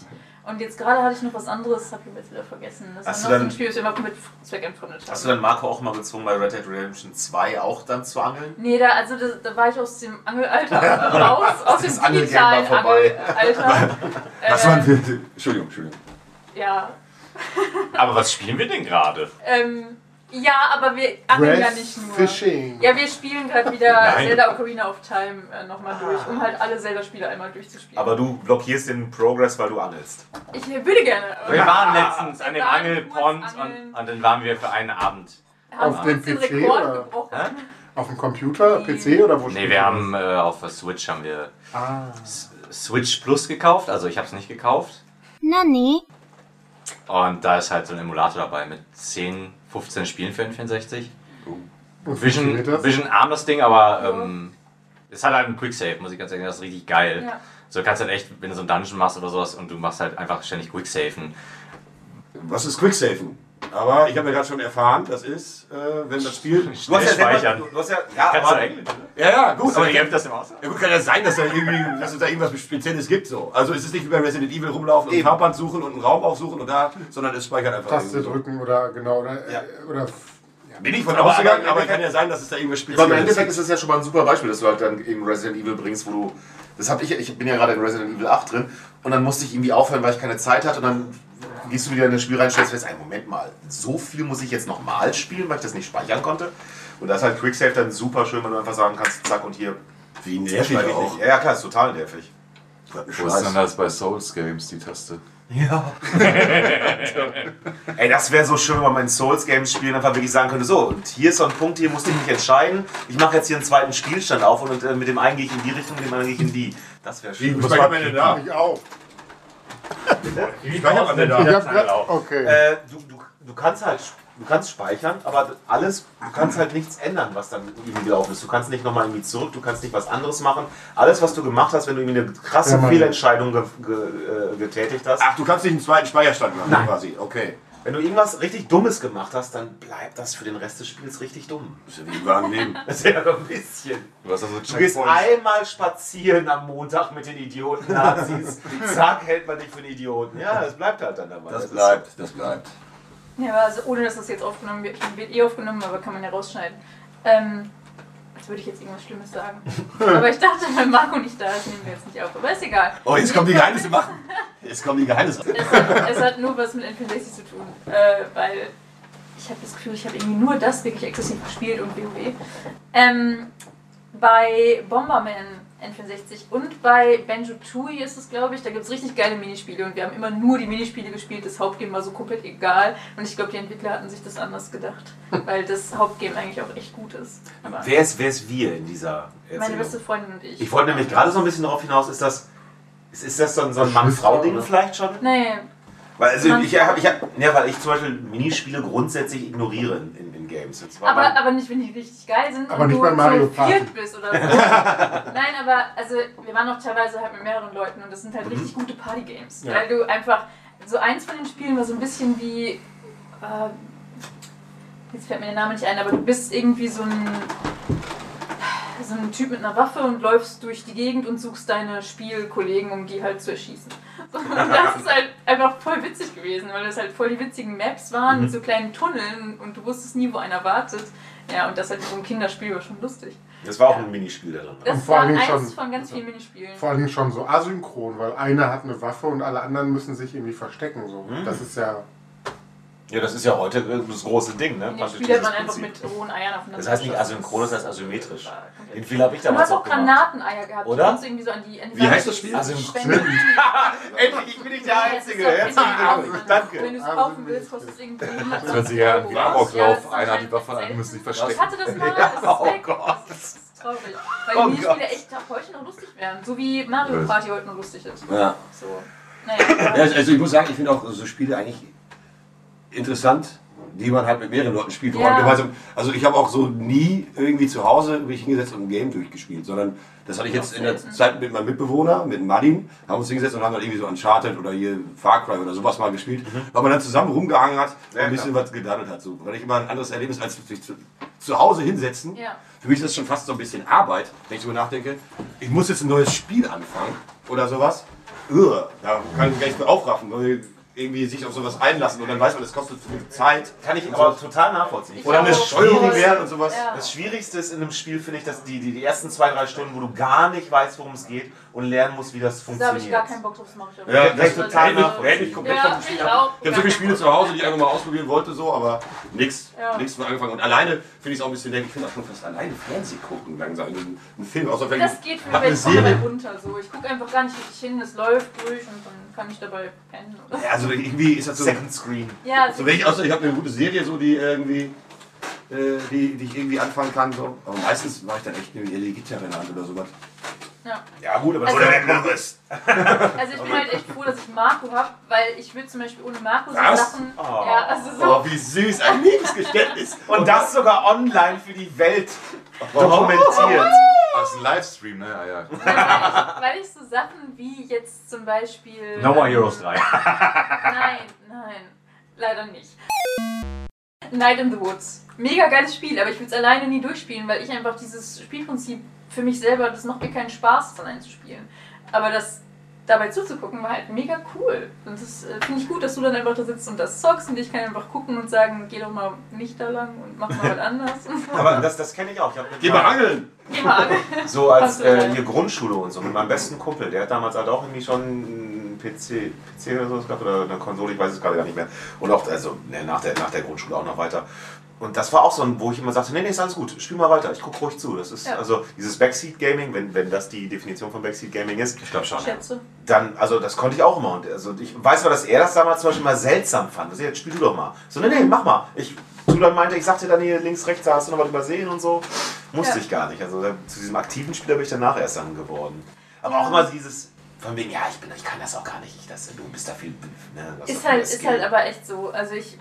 Und jetzt gerade hatte ich noch was anderes, habe ich jetzt wieder vergessen. Das Hast war du noch so dann- ein Spiel, das wir immer mit zweckentfremdet haben. Hast du dann Marco auch mal gezwungen, bei Red Dead Redemption 2 auch dann zu angeln? Nee, da, also da, da war ich aus dem Angelalter raus, aus dem Das digitalen war vorbei. Angelalter. Was waren für. Entschuldigung, Entschuldigung. Ja. Aber was spielen wir denn gerade? Ähm, ja, aber wir angeln ja nicht nur. Fishing. Ja, wir spielen gerade wieder Nein. Zelda Ocarina of Time äh, nochmal durch, um halt alle Zelda-Spiele einmal durchzuspielen. Aber du blockierst den Progress, weil du angelst. ich würde gerne. Wir waren letztens an dem Angelpond und, und dann waren wir für einen Abend. haben Auf dem den PC Rekord oder? Hä? Auf dem Computer, PC oder wo Nee, wir haben äh, auf der Switch haben wir Ah. Switch Plus gekauft, also ich habe es nicht gekauft. 何 Und da ist halt so ein Emulator dabei mit 10, 15 Spielen für den 64. das? Und Vision? Vision arm das Ding, aber ähm, ist halt, halt ein Quicksave, muss ich ganz ehrlich sagen, das ist richtig geil. Ja. So kannst halt echt, wenn du so einen Dungeon machst oder sowas und du machst halt einfach ständig Quicksafen. Was ist Quicksafen? Aber ich habe ja gerade schon erfahren, das ist, äh, wenn das Spiel. Du hast ja selber, speichern. du, du hast ja, ja, Kannst du aber, Englisch? ja, ja, gut, aber habt das im Haus? Ja gut, kann ja sein, dass, da irgendwie, dass es da irgendwas Spezielles gibt. So. Also es ist nicht wie bei Resident Evil rumlaufen und ein. Farbband suchen und einen Raum aufsuchen und da, sondern es speichert einfach. Taste drücken oder genau oder, Ja. oder Bin ich von Aber- ausgegangen, aber aber, kann ja sein, dass es da irgendwas Aber im Spezielles Endeffekt gibt. ist das ja schon mal ein super Beispiel, dass du halt dann eben Resident Evil bringst, wo du. Das hab ich, ich bin ja gerade in Resident Evil 8 drin und dann musste ich irgendwie aufhören, weil ich keine Zeit hatte und dann gehst du wieder in das Spiel rein und stellst fest, einen Moment mal, so viel muss ich jetzt nochmal spielen, weil ich das nicht speichern konnte. Und da ist halt Quicksave dann super schön, wenn du einfach sagen kannst, zack und hier. Wie nervig ich auch. nicht. Ja, ja, klar, ist total nervig. Wo ist denn das bei Souls Games, die Taste? Ja. Ey, das wäre so schön, wenn man in Souls Games spielen einfach wirklich sagen könnte, so, und hier ist so ein Punkt, hier musste ich mich entscheiden. Ich mache jetzt hier einen zweiten Spielstand auf und, äh, mit dem einen gehe ich in die Richtung, mit dem anderen gehe ich in die. Das wäre Wie schön. speichert man denn da? ich auch. Speichert man denn da? Ich hab okay. Äh, du, du, du kannst halt du kannst speichern, aber alles, du kannst halt nichts ändern, was dann irgendwie gelaufen ist. Du kannst nicht nochmal irgendwie zurück, du kannst nicht was anderes machen. Alles, was du gemacht hast, wenn du irgendwie eine krasse Ja. Fehlentscheidung ge, ge, äh, getätigt hast, Ach, du kannst nicht einen zweiten Speicherstand machen Nein. quasi. Okay. Wenn du irgendwas richtig Dummes gemacht hast, dann bleibt das für den Rest des Spiels richtig dumm. Das ist ja wie im Leben. Das ist ja ein bisschen. Du hast also Du gehst einmal spazieren am Montag mit den Idioten-Nazis. Zack, hält man dich für einen Idioten. Ja, das bleibt halt dann dabei. Das ist bleibt, das bleibt. Ja, aber also ohne dass das jetzt aufgenommen wird, wird eh aufgenommen, aber kann man ja rausschneiden. Ähm, als würde ich jetzt irgendwas Schlimmes sagen. aber ich dachte, wenn Marco nicht da ist, nehmen wir jetzt nicht auf. Aber ist egal. Oh, jetzt kommen die Geheimnisse machen. Jetzt kommen die Geheimnisse. Es hat, es hat nur was mit N64 zu tun, äh, weil ich habe das Gefühl, ich habe irgendwie nur das wirklich exzessiv gespielt und WoW. Ähm, bei Bomberman N64 und bei Banjo Tooie ist es, glaube ich, da gibt es richtig geile Minispiele und wir haben immer nur die Minispiele gespielt. Das Hauptgame war so komplett egal und ich glaube, die Entwickler hatten sich das anders gedacht, weil das Hauptgame eigentlich auch echt gut ist. Aber Wer ist, wer ist wir in dieser meine Erzählung? beste Freundin und ich. Ich wollte nämlich gerade so ein bisschen darauf hinaus, ist das, ist, ist das so ein, so ein Mann-Frau-Ding vielleicht schon? Nee, Weil, also ich, hab, ich, hab, ja, weil ich zum Beispiel Minispiele grundsätzlich ignoriere in, in, in Games. Zwar Aber, mein- aber nicht, wenn die richtig geil sind Aber und nicht du bei Mario so Party. viert bist oder so. Nein, aber also wir waren auch teilweise halt mit mehreren Leuten und das sind halt Mhm. richtig gute Party-Games. Ja. Weil du einfach, so eins von den Spielen war so ein bisschen wie, äh, jetzt fällt mir der Name nicht ein, aber du bist irgendwie so ein, so ein Typ mit einer Waffe und läufst durch die Gegend und suchst deine Spielkollegen, um die halt zu erschießen. Und das ist halt einfach voll witzig gewesen, weil das halt voll die witzigen Maps waren Mhm. mit so kleinen Tunneln und du wusstest nie, wo einer wartet. Ja, und das halt so ein Kinderspiel war schon lustig. Das war auch ein Minispiel da drin. Das Und vor war allen Dingen eins schon- von ganz vielen Minispielen. Vor allem schon so asynchron, weil einer hat eine Waffe und alle anderen müssen sich irgendwie verstecken. So. Mhm. Das ist ja. Ja, das ist ja heute das große Ding, ne? In dem Praktisch Spiel hat man einfach Prinzip. mit rohen Eiern aufeinander Das heißt nicht asynchron, das heißt asymmetrisch. Den Fehler habe ich Du damals hast auch auch gemacht. Granateneier gehabt, Oder? die konntest du irgendwie so an die, Wie heißt das Spiel? Asynchron. Endlich, ich bin nicht der Ja, Einzige. Herzlichen auch Glückwunsch. Wenn Danke. du es kaufen willst, kostet es irgendwie 100 Das hört sich ja wie das ist Einer hat die Waffe an, selten. muss sich Ich verstecken. hatte das mal, das ist Oh weg. Das ist traurig. Weil Oh die Gott. echt auch heute noch lustig wären. So wie Mario Party heute noch lustig ist. Ja. So. Naja, Ja, also ich muss sagen, ich finde auch so Spiele eigentlich interessant, die man halt mit mehreren Leuten spielt. wo Ja. man gemeinsam- Also ich habe auch so nie irgendwie zu Hause mich hingesetzt und ein Game durchgespielt, sondern das hatte ich jetzt in der. Zeit mit meinem Mitbewohner, mit Martin, haben uns hingesetzt und haben dann irgendwie so Uncharted oder hier Far Cry oder sowas mal gespielt, weil man dann zusammen rumgehangen hat und ein bisschen was gedaddelt hat. So. Weil ich immer ein anderes Erlebnis als sich zu, zu Hause hinsetzen. Ja. Für mich ist das schon fast so ein bisschen Arbeit, wenn ich darüber nachdenke. Ich muss jetzt ein neues Spiel anfangen oder sowas. Ugh, da kann ich gar nicht mehr aufraffen, weil irgendwie sich auf sowas einlassen und dann weiß man, das kostet viel Zeit. Kann ich aber so. total nachvollziehen. Ich Oder eine. Steuerung lernen und sowas. Ja. Das Schwierigste ist in einem Spiel, finde ich, dass die, die, die ersten zwei, drei Stunden, wo du gar nicht weißt, worum es geht und lernen musst, wie das da funktioniert. habe ich gar keinen Bock drauf, das mache ich aber. Ja, das total hält mich, komplett Ja, vom Spiel ich ab. auch. Ich habe so viele Spiele zu Hause, die ich irgendwann mal ausprobieren wollte, so, aber nichts Ja. nichts von angefangen. Und alleine finde ich es auch ein bisschen, ich finde auch schon fast alleine Fernsehen gucken langsam. Ein, ein Film, außer vielleicht Das geht für mich, eine Serie. runter. So. Ich gucke einfach gar nicht richtig hin, es läuft durch und dann kann ich dabei pennen. Oder? Ja, also irgendwie ist das so. Second Screen. Ja, So wenn ich außer ich habe eine gute Serie, so die irgendwie, äh, die, die ich irgendwie anfangen kann. So. Aber meistens mache ich dann echt die Gitarre in der Hand oder sowas. Ja. Ja, gut, aber Also- Oder wenn Morris. Also ich bin halt echt froh, dass ich Marco habe, weil ich würde zum Beispiel ohne Marco so Was? Sachen. Oh. Ja, also so. Oh, wie süß, ein Liebesgeständnis. Und das sogar online für die Welt dokumentiert. Das ist ein Livestream, ne? Ja, ja. Weil, weil ich so Sachen wie jetzt zum Beispiel. No More Heroes 3. Nein, nein, leider nicht. Night in the Woods. Mega geiles Spiel, aber ich würde es alleine nie durchspielen, weil ich einfach dieses Spielprinzip für mich selber, das macht mir keinen Spaß, das allein zu spielen. Aber das dabei zuzugucken war halt mega cool. Und das äh, finde ich gut, dass du dann einfach da sitzt und das zockst und ich kann einfach gucken und sagen, geh doch mal nicht da lang und mach mal was anderes. Aber das, das kenne ich auch. Ich Geh mal angeln. Geh mal an. So als äh, hier Grundschule und so mit meinem besten Kumpel, der hat damals halt auch irgendwie schon PC, PC oder so gehabt oder eine Konsole, ich weiß es gerade gar nicht mehr. Und auch also ne, nach, der, nach der Grundschule auch noch weiter. Und das war auch so ein, wo ich immer sagte, nee, nee, ist alles gut, spiel mal weiter, ich gucke ruhig zu. Das ist Ja. also dieses Backseat Gaming, wenn, wenn das die Definition von Backseat Gaming ist, Ich glaube schon. Schätze. dann, also das konnte ich auch immer. Und also ich weiß zwar, dass er das damals zum Beispiel mal seltsam fand. Also, jetzt spiel du doch mal. So, nee, nee, mach mal. Ich, du dann meinte, ich sagte dann hier links, rechts, da hast du noch was übersehen und so. Musste Ja. ich gar nicht. Also zu diesem aktiven Spieler bin ich danach erst dann geworden. Aber Ja. auch immer dieses, von wegen, ja, ich bin, ich kann das auch gar nicht. Ich, das, du bist da viel, ne, Ist halt, ist Skill. halt aber echt so. Also ich.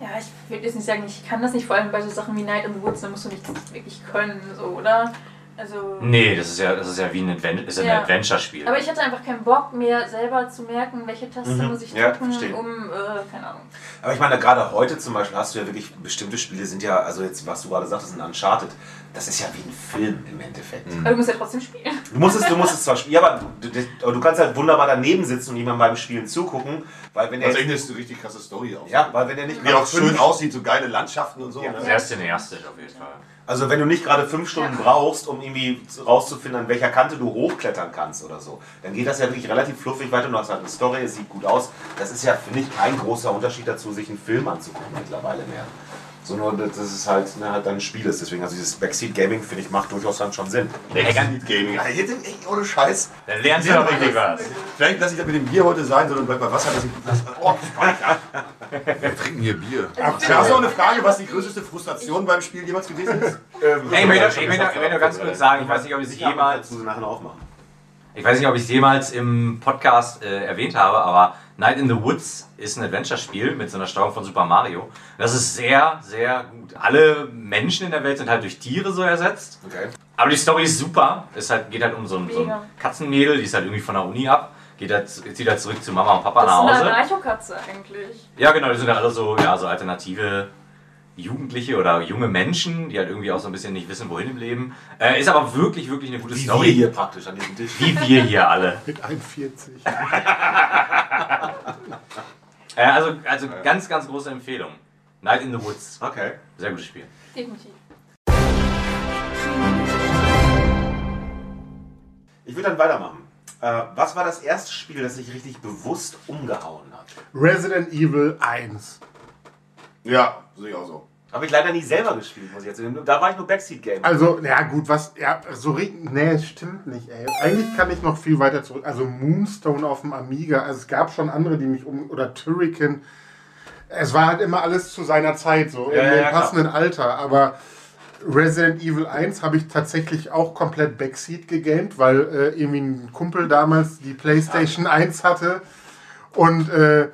Ja, ich würde jetzt nicht sagen, ich kann das nicht, vor allem bei so Sachen wie Night in the Woods, da musst du nicht wirklich können, so, oder? Also. Nee, das ist ja, das ist ja wie ein, Advent ist ein Ja. Adventure-Spiel. Aber ich hatte einfach keinen Bock mehr selber zu merken, welche Taste Mhm. muss ich Ja, drücken, verstehe. um, äh, keine Ahnung. Aber ich meine, gerade heute zum Beispiel hast du ja wirklich bestimmte Spiele sind ja, also jetzt, was du gerade sagtest, ein Uncharted, das ist ja wie ein Film im Endeffekt. Aber du musst ja trotzdem spielen. Du musst es, du musst es zwar spielen, ja, aber du, du, kannst halt wunderbar daneben sitzen und jemandem beim Spielen zugucken, weil wenn er Also irgendwie ist eine richtig krasse Story auch. ja, weil wenn er nicht Wie auch schön aussieht, so geile Landschaften und so. Ja. Ne? Das erste Cineastisch auf jeden Fall. Also wenn du nicht gerade fünf Stunden Ja. brauchst, um irgendwie rauszufinden, an welcher Kante du hochklettern kannst oder so, dann geht das ja wirklich relativ fluffig weiter. Du hast halt eine Story, es sieht gut aus. Das ist ja, finde ich, kein großer Unterschied dazu, sich einen Film anzugucken mittlerweile mehr. So nur, dass es halt, ne, halt dann ein Spiel ist. Deswegen, also dieses Backseat Gaming, finde ich, macht durchaus dann schon Sinn. Backseat Gaming. Ja, hier sind echt ohne Scheiß. Dann lernen sie doch richtig was. Vielleicht lasse ich das mit dem Bier heute sein, sondern bleib bei Wasser, dass ich das. Oh, Wir trinken hier Bier. Ach, da hast du auch eine Frage, was die größte Frustration beim Spiel jemals gewesen ist? Ey, ich möchte, ich möchte, ich möchte ganz kurz sagen, ich weiß nicht, ob ich es jemals, das muss ich nachher noch aufmachen. ich weiß nicht, ob ich es jemals im Podcast äh, erwähnt habe, aber Night in the Woods ist ein Adventure-Spiel mit so einer Steuerung von Super Mario. Das ist sehr, sehr gut. Alle Menschen in der Welt sind halt durch Tiere so ersetzt. Okay. Aber die Story ist super. Es halt, geht halt um so ein, so ein. Katzenmädel, die ist halt irgendwie von der Uni ab. Geht halt, zieht halt zurück zu Mama und Papa Das nach ist Hause. eine Anarchokatze eigentlich. Ja, genau, die sind ja alle so, ja, so alternative Jugendliche oder junge Menschen, die halt irgendwie auch so ein bisschen nicht wissen, wohin im Leben. Äh, ist aber wirklich, wirklich eine gute Wie Story. wir hier praktisch an diesem Tisch. Wie wir hier alle. Mit 41. Äh, also, also ganz, ganz große Empfehlung. Night in the Woods. Okay. Sehr gutes Spiel. Definitiv. Ich würde dann weitermachen. Äh, was war das erste Spiel, das sich richtig bewusst umgehauen hat? Resident Evil 1. Ja, sehe ich auch so. Habe ich leider nie selber gespielt, muss ich jetzt sagen. Da war ich nur Backseat-Game. Also, ja gut, was, ja, so, nee, es stimmt nicht, ey. Eigentlich kann ich noch viel weiter zurück. Also Moonstone auf dem Amiga, also es gab schon andere, die mich um, oder Turrican. Es war halt immer alles zu seiner Zeit, so Ja, in ja, ja, klar. passenden Alter. Aber Resident Evil 1 habe ich tatsächlich auch komplett Backseat gegamed, weil äh, irgendwie ein Kumpel damals die PlayStation 1 hatte und äh,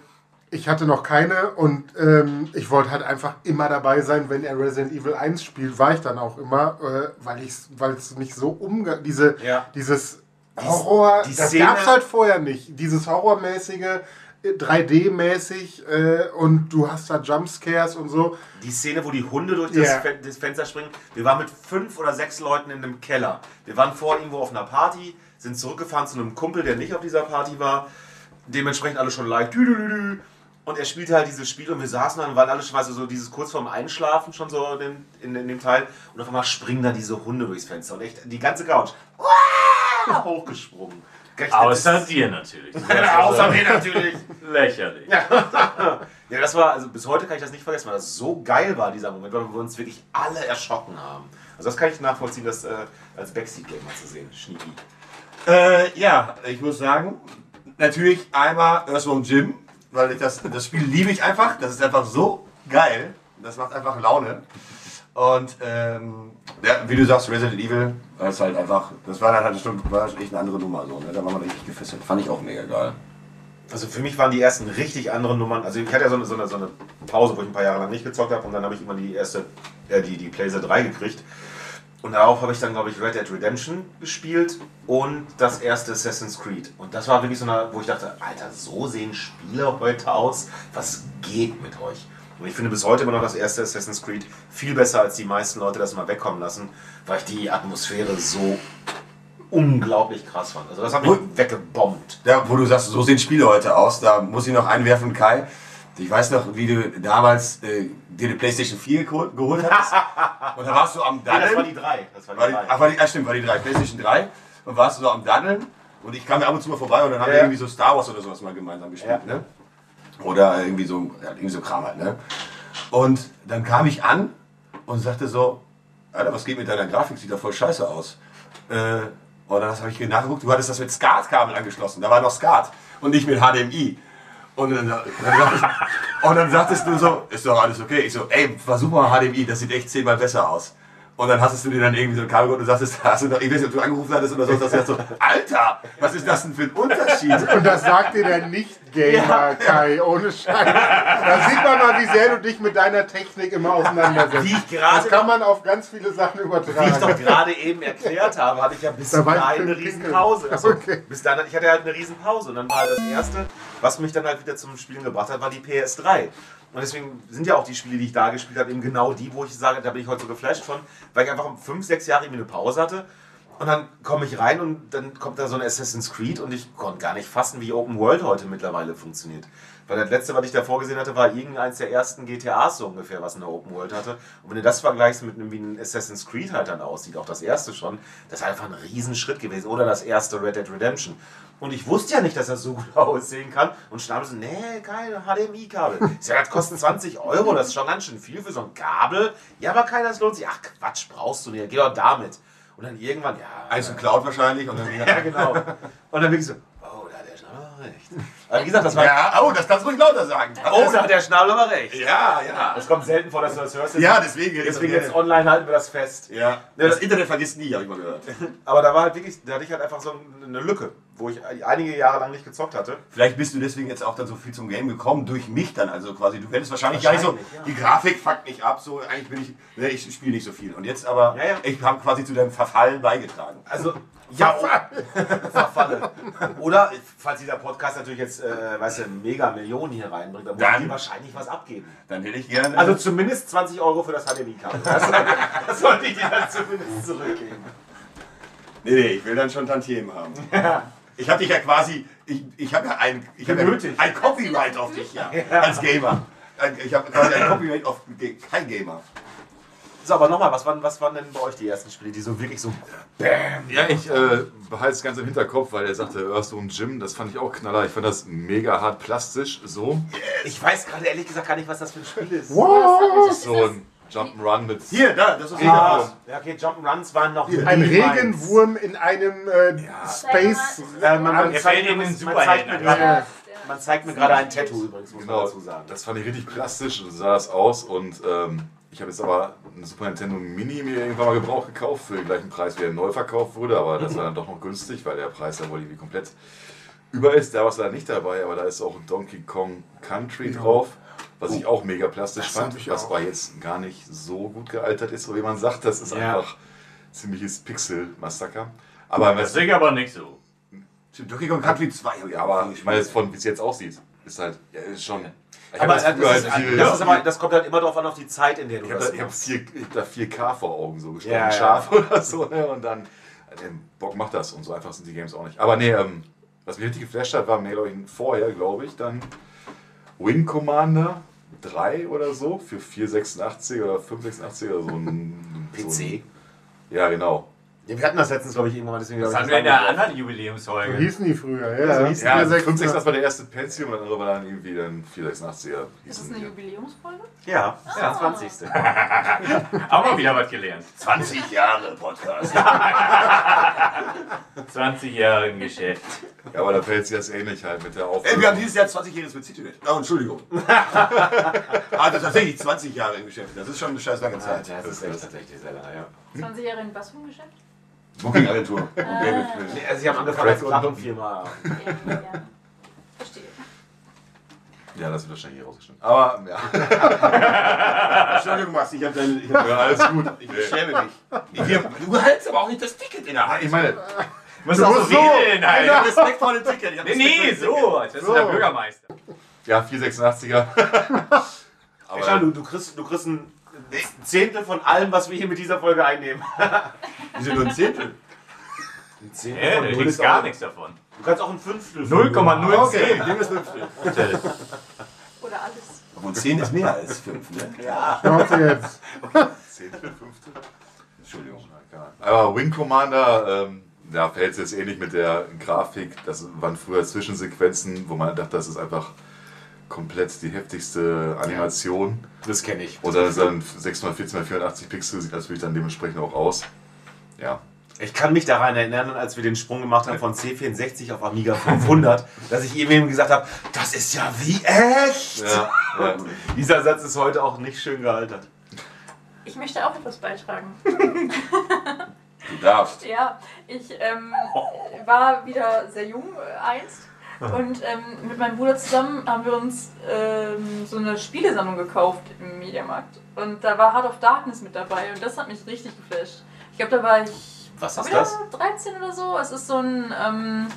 ich hatte noch keine und ähm, ich wollte halt einfach immer dabei sein, wenn er Resident Evil 1 spielt, war ich dann auch immer, äh, weil ich weil es mich so umge diese Ja. dieses Horror, die das Szene- gab's halt vorher nicht, dieses Horrormäßige äh, 3D-mäßig äh, und du hast da Jumpscares und so. Die Szene, wo die Hunde durch das. Fen das Fenster springen. Wir waren mit fünf oder sechs Leuten in einem Keller. Wir waren vor irgendwo auf einer Party, sind zurückgefahren zu einem Kumpel, der nicht auf dieser Party war. Dementsprechend alle schon. Tüdelüdü. Und er spielte halt dieses Spiel und wir saßen dann und waren alle schon also so dieses kurz vorm Einschlafen schon so in, dem- in, in dem Teil. Und auf einmal springen da diese Hunde durchs Fenster. Und echt die ganze Couch Uah! hochgesprungen. Außer dir natürlich. Außer mir natürlich. Lächerlich. Ja, das war, also bis heute kann ich das nicht vergessen, weil das so geil war, dieser Moment, weil wir uns wirklich alle erschrocken haben. Also das kann ich nachvollziehen, das äh, als Backseat-Game mal zu sehen. Schnieki. Äh, ja, ich muss sagen, natürlich einmal Earthworm Jim, weil ich das, das Spiel liebe ich einfach. Das ist einfach so geil. Das macht einfach Laune. Und ähm, ja, wie du sagst, Resident Evil, das ist halt einfach, das war dann halt schon, war echt eine andere Nummer so, ne? Da war man richtig gefesselt. Fand ich auch mega geil. Also für mich waren die ersten richtig anderen Nummern. Also ich hatte ja so eine, so eine, so eine Pause, wo ich ein paar Jahre lang nicht gezockt habe und dann habe ich immer die erste, äh, die, die PlayStation 3 gekriegt. Und darauf habe ich dann, glaube ich, Red Dead Redemption gespielt und das erste Assassin's Creed. Und das war wirklich so eine, wo ich dachte, Alter, so sehen Spiele heute aus. Was geht mit euch? Und ich finde bis heute immer noch das erste Assassin's Creed viel besser, als die meisten Leute das mal wegkommen lassen, weil ich die Atmosphäre so unglaublich krass fand. Also das hat mich Und- weggebombt. Ja, wo du sagst, so sehen Spiele heute aus, da muss ich noch einwerfen, Kai. Ich weiß noch, wie du damals äh, dir eine Playstation 4 geho- geholt hast. Und da warst du am Nee, das war Daddeln. die 3. Das war die War die, 3. ach, war die, ah, stimmt, war die 3, Playstation 3. Und warst du so am Daddeln. Und ich kam ja ab und zu mal vorbei und dann haben wir irgendwie so Star Wars oder sowas mal gemeinsam gespielt. Ne? Oder irgendwie so, irgendwie so Kram halt. Ne? Und dann kam ich an und sagte so, Alter, was geht mit deiner Grafik? Sieht doch voll scheiße aus. Äh, und dann habe ich nachgeguckt, du hattest das mit SCART-Kabel angeschlossen. Da war noch SCART und nicht mit HDMI. Und dann, dann, sagtest, und dann sagtest du so, ist doch alles okay. Ich so, ey, versuch mal HDMI, das sieht echt zehnmal besser aus. Und dann hast du dir dann irgendwie so ein Kabel und sagtest, hast du noch, ich weiß nicht, ob du angerufen hattest oder so, dass du sagst so, Alter, was ist das denn für ein Unterschied? Und das sagt dir der Nicht-Gamer, Kai, ohne Scheiß. Da sieht man mal, wie sehr du dich mit deiner Technik immer auseinandersetzt. Wie ich gerade das kann man auf ganz viele Sachen Wie ich doch übertragen. gerade eben erklärt habe, hatte ich ja bis dahin eine den riesen Pinkeln. Pause. Also, Okay. Bis dahin, ich hatte halt eine riesen Pause. Und dann war halt das Erste, was mich dann halt wieder zum Spielen gebracht hat, war die PS3. Und deswegen sind ja auch die Spiele, die ich da gespielt habe, eben genau die, wo ich sage, da bin ich heute so geflasht von, weil ich einfach um fünf, sechs Jahre irgendwie eine Pause hatte. Und dann komme ich rein und dann kommt da so ein Assassin's Creed und ich konnte gar nicht fassen, wie Open World heute mittlerweile funktioniert. Weil das letzte, was ich davor gesehen hatte, war irgendeins der ersten GTAs so ungefähr, was eine Open World hatte. Und wenn du das vergleichst mit einem, wie ein Assassin's Creed halt dann aussieht, auch das erste schon, das ist einfach ein Riesenschritt gewesen. Oder das erste Red Dead Redemption. Und ich wusste ja nicht, dass das so gut aussehen kann. Und Schnabel so, nee, kein HDMI-Kabel. Ich sag, das kostet 20 Euro, das ist schon ganz schön viel für so ein Kabel. Ja, aber keiner, das lohnt sich. Ach Quatsch, brauchst du nicht, geh doch damit. Und dann irgendwann, ja. Und Cloud wahrscheinlich. Und dann Ja, genau. Und dann wirklich so, oh, da hat der Schnabel aber recht. Aber wie gesagt, das war. ja, oh, das kannst du ruhig lauter sagen. Oh, da hat der Schnabel aber recht. Ja, ja. Es kommt selten vor, dass du das hörst. Ja, deswegen. Deswegen jetzt online halten wir das fest. Ja, das Internet vergisst nie, habe ich mal gehört. Aber da war halt wirklich, da hatte ich halt einfach so eine Lücke. Wo ich einige Jahre lang nicht gezockt hatte. Vielleicht bist du deswegen jetzt auch dann so viel zum Game gekommen, durch mich dann. Also quasi, du hättest wahrscheinlich, gar nicht so, Wahrscheinlich, ja. die Grafik fuckt mich ab, so eigentlich bin ich, ne, ich spiele nicht so viel. Und jetzt aber, Ja, ja. ich habe quasi zu deinem Verfall beigetragen. Also, ja, Verfalle. Oder, falls dieser Podcast natürlich jetzt, äh, weißt du, mega Millionen hier reinbringt, dann muss Dann- ich dir wahrscheinlich was abgeben. Dann hätte ich gerne. Also zumindest 20 Euro für das HDMI-Kabel. Das, das sollte ich dir dann zumindest zurückgeben. nee, nee, ich will dann schon Tantiemen haben. Ich habe dich ja quasi, ich, ich habe ja ein, ich hab ja ein Copyright auf dich, ja, als Gamer. Ich habe quasi ein Copyright auf kein Gamer. So, aber nochmal, was waren, was waren denn bei euch die ersten Spiele, die so wirklich so Ja, ich äh, behalte es ganz im Hinterkopf, weil er sagte, Earth so ein Gym, das fand ich auch knaller. Ich fand das mega hart plastisch, so. Ich weiß gerade ehrlich gesagt gar nicht, was das für ein Spiel ist. Wow. So ein Jump'n'Run mit. Hier, da, das ist Ah, Hintergrund. ja, okay, Jump'n'Runs waren noch Ein nie meins. Regenwurm in einem äh, Space. Äh, man, man, zeigt den man, zeigt mir gerade, man zeigt mir gerade ein Tattoo übrigens, muss man Genau, dazu sagen. das fand ich richtig plastisch, so sah das aus. Und ähm, ich habe jetzt aber eine Super Nintendo Mini mir irgendwann mal gebraucht gekauft für den gleichen Preis, wie er neu verkauft wurde. Aber das war dann doch noch günstig, weil der Preis da wohl irgendwie komplett über ist. Da war es leider nicht dabei, aber da ist auch Donkey Kong Country drauf. Was ich auch mega plastisch Das fand, ich was aber jetzt gar nicht so gut gealtert ist, so wie man sagt. Das ist Ja. einfach ziemliches Pixel-Massaker. Aber, Das ist aber nicht so. Donkey Kong Country 2. ja, aber ich meine, von wie es jetzt aussieht, ist halt, ja, ist schon. Ich Aber das, ist, halt viel- das, ist aber, das kommt halt immer darauf an, auf die Zeit, in der du Ich habe das da, machst. vier, ich hab da 4K vor Augen so gesprochen, Ja, ja. scharf oder so. Ne? Und dann, den Bock macht das und so einfach sind die Games auch nicht. Aber nee, ähm, was mich richtig geflasht hat, war mir, glaube ich, vorher, glaube ich, dann Wing Commander 3 oder so für 486 oder 586 oder so ein So PC. ein, ja, genau. Ja, wir hatten das letztens, glaube ich, irgendwann mal, deswegen Das hatten wir in der anderen So Jubiläumsfolge. hießen die früher, ja. So ja. hießen Ja, 486. 586 war der erste Pentium und der andere war dann irgendwie dann 486er. Ist das eine die. Jubiläumsfolge? Ja, das ist der 20. Auch mal wieder was gelernt. 20 Jahre Podcast. 20 Jahre im Geschäft. Ja, aber da fällt sich das ähnlich halt mit der Ey, wir haben dieses Jahr 20-jähriges mit Citynet. Oh, Entschuldigung. also tatsächlich 20 Jahre im Geschäft. Das ist schon eine scheiß lange Zeit. das ist echt tatsächlich sehr lange, ja. 20 Jahre in was für Geschäft? Booking-Agentur. und Game Nee, also sie haben angefangen als Plattenfirma. Ja, ja. Verstehe. Ja, das wird wahrscheinlich hier rausgeschnitten. Aber ja, Entschuldigung, Max, ich habe deine. Ich hab, ja alles gut. ich schäme mich. Wir, du hältst aber auch nicht das Ticket in der Hand. Ich meine, Muss auch so musst so. halt. Ich hab Respekt vor dem Ticket. Ich hab Nee, nee, so, als wärst du der Bürgermeister. ja, 486er. Ey, schau, du, du, kriegst, du kriegst ein Zehntel von allem, was wir hier mit dieser Folge einnehmen. Wieso nur ein Zehntel? Ein Zehntel Ja, von du kriegst gar nichts davon. Du kannst auch ein Fünftel. von 0,0. Okay, nehmen wir das Fünftel. Oder alles. Obwohl 10 ist mehr als 5, ne? Schnauze jetzt. Zehntel, Fünftel? Entschuldigung. keine Ahnung. Aber Wing Commander, ähm, ja, fällt es jetzt ähnlich mit der Grafik. Das waren früher Zwischensequenzen, wo man dachte, das ist einfach komplett die heftigste Animation. Das kenne ich. Und dann ist dann 6x14 x 480 Pixel, sieht natürlich dann dementsprechend auch aus. Ja. Ich kann mich daran erinnern, als wir den Sprung gemacht haben von C64 auf Amiga 500, dass ich eben gesagt habe, das ist ja wie echt. ja, ja. Dieser Satz ist heute auch nicht schön gealtert. Ich möchte auch etwas beitragen. Du darfst. Ja, ich ähm, war wieder sehr jung äh, einst. Und ähm, mit meinem Bruder zusammen haben wir uns ähm, so eine Spielesammlung gekauft im Mediamarkt. Und da war Heart of Darkness mit dabei und das hat mich richtig geflasht. Ich glaube, da war ich Was ist das? 13 oder so. Es ist so ein, ähm,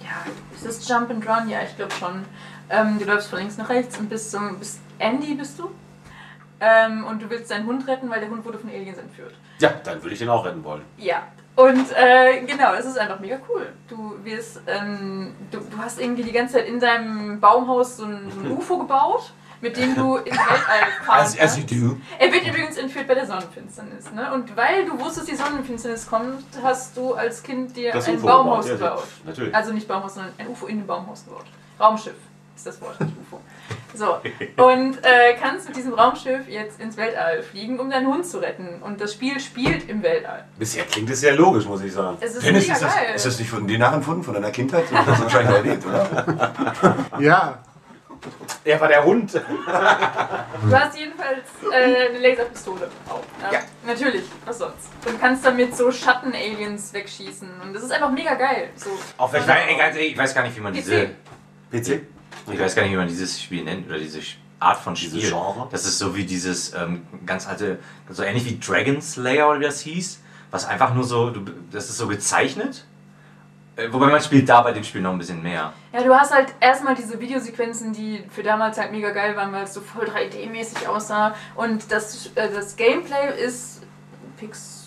ja, ist das Jump and Run? Ja, ich glaube schon. Ähm, du läufst von links nach rechts und bist so, bist Andy bist du. Ähm, und du willst deinen Hund retten, weil der Hund wurde von Aliens entführt. Ja, dann würde ich den auch retten wollen. Ja. Und äh, genau, es ist einfach mega cool. Du wirst, ähm, du, du hast irgendwie die ganze Zeit in deinem Baumhaus so ein, so ein UFO gebaut, mit dem du ins Weltall fahren As, as you kannst. do. Er wird übrigens entführt bei der Sonnenfinsternis. Ne? Und weil du wusstest, die Sonnenfinsternis kommt, hast du als Kind dir Das ein UFO Baumhaus gebaut, ja. Also nicht Baumhaus, sondern ein UFO in dem Baumhaus gebaut. Raumschiff ist das Wort, nicht UFO. So, und äh, kannst mit diesem Raumschiff jetzt ins Weltall fliegen, um deinen Hund zu retten. Und das Spiel spielt im Weltall. Bisher klingt es sehr logisch, muss ich sagen. Es ist Dennis, mega ist das, geil. ist das nicht von dir nachempfunden, von deiner Kindheit? Du hast das wahrscheinlich erlebt, oder? Ja, Er war der Hund. Du hast jedenfalls äh, eine Laserpistole auch. Ne? Ja. Natürlich, was sonst. Und kannst damit so Schatten-Aliens wegschießen. Und das ist einfach mega geil. So. Auf Ich weiß, ey, ganz ehrlich, ich weiß gar nicht, wie man diese. PC. Ich weiß gar nicht, wie man dieses Spiel nennt oder diese Art von Spiel. Dieses Genre? Das ist so wie dieses ähm, ganz alte, so ähnlich wie Dragon Slayer oder wie das hieß, was einfach nur so, du, das ist so gezeichnet. Äh, Wobei man spielt da bei dem Spiel noch ein bisschen mehr. Ja, du hast halt erstmal diese Videosequenzen, die für damals halt mega geil waren, weil es so voll 3D-mäßig aussah. Und das, äh, das Gameplay ist Pix.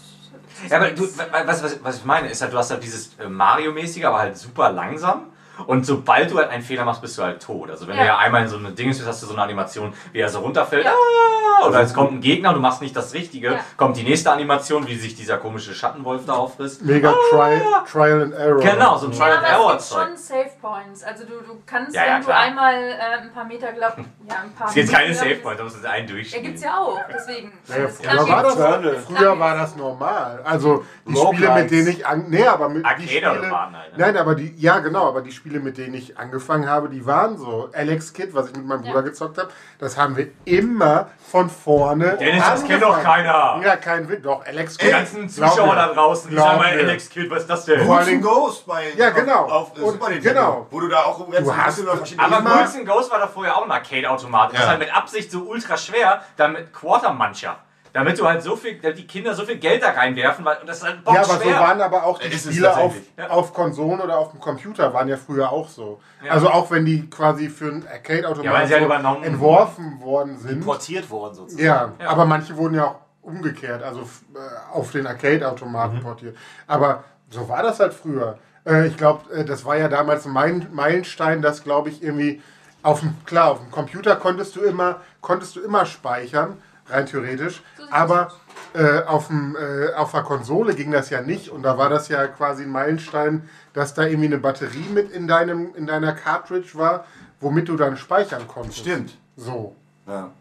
Ja, aber du, was, was, was ich meine, ist halt, du hast halt dieses äh, Mario-mäßige, aber halt super langsam. Und sobald du halt einen Fehler machst, bist du halt tot. Also wenn Ja. du ja einmal in so eine Dings bist, hast du so eine Animation, wie er so runterfällt. Ja. Ah, oder es kommt ein Gegner, du machst nicht das Richtige. Ja. Kommt die nächste Animation, wie sich dieser komische Schattenwolf da auffrisst. Mega Trial, Trial and Error. Genau, so ein Ja, Trial and aber Error es gibt schon Save Points. Also du, du kannst, Ja, ja, wenn du einmal äh, ein paar Meter glaub, ja, ein paar Es gibt keine Save Points, da musst du einen Ja, durchspielen. gibt's ja auch. Deswegen. Naja, Das früher, war das, früher war das normal. Also die. Spiele, mit denen ich an, nee, aber mit die Arcade Spiele, halt, ne? Nein, aber die, ja genau, aber die Spiele, mit denen ich angefangen habe, die waren so. Alex Kid, was ich mit meinem Ja. Bruder gezockt habe, das haben wir immer von vorne. Dennis, das kennt doch angefangen. keiner. Ja, kein Witz, doch Alex Die Kid. ganzen glaub Zuschauer da draußen, die sagen mal. Alex Kid, was ist das denn? And Ghost bei Ja, genau. auf, auf Und- Super Nintendo, genau. wo du da auch rumrennst Du hast- über verschiedene Aber and Ghosts war doch vorher auch ein Arcade-Automat. Das Ja. ist halt mit Absicht so ultra schwer, damit Quartermancher. Damit du halt so viel, damit die Kinder so viel Geld da reinwerfen, weil und das ist halt Ja, aber so waren aber auch die Ist es Spiele auf. Ja. auf Konsolen oder auf dem Computer waren ja früher auch so. Ja. Also auch wenn die quasi für ein Ja, weil Arcade-Automat sie halt so übernommen entworfen worden sind. Importiert worden sozusagen. Ja, Ja. aber manche wurden ja auch umgekehrt, also äh, auf den Mhm. Arcade-Automaten portiert. Aber so war das halt früher. Äh, ich glaube, äh, das war ja damals ein Mein- Meilenstein, dass, glaube ich, irgendwie auf dem, klar, auf dem Computer konntest du immer, konntest du immer speichern, rein theoretisch, aber äh, auf, dem, äh, auf der Konsole ging das ja nicht und da war das ja quasi ein Meilenstein, dass da irgendwie eine Batterie mit in, deinem, in deiner Cartridge war, womit du dann speichern konntest. Stimmt. So. Ja.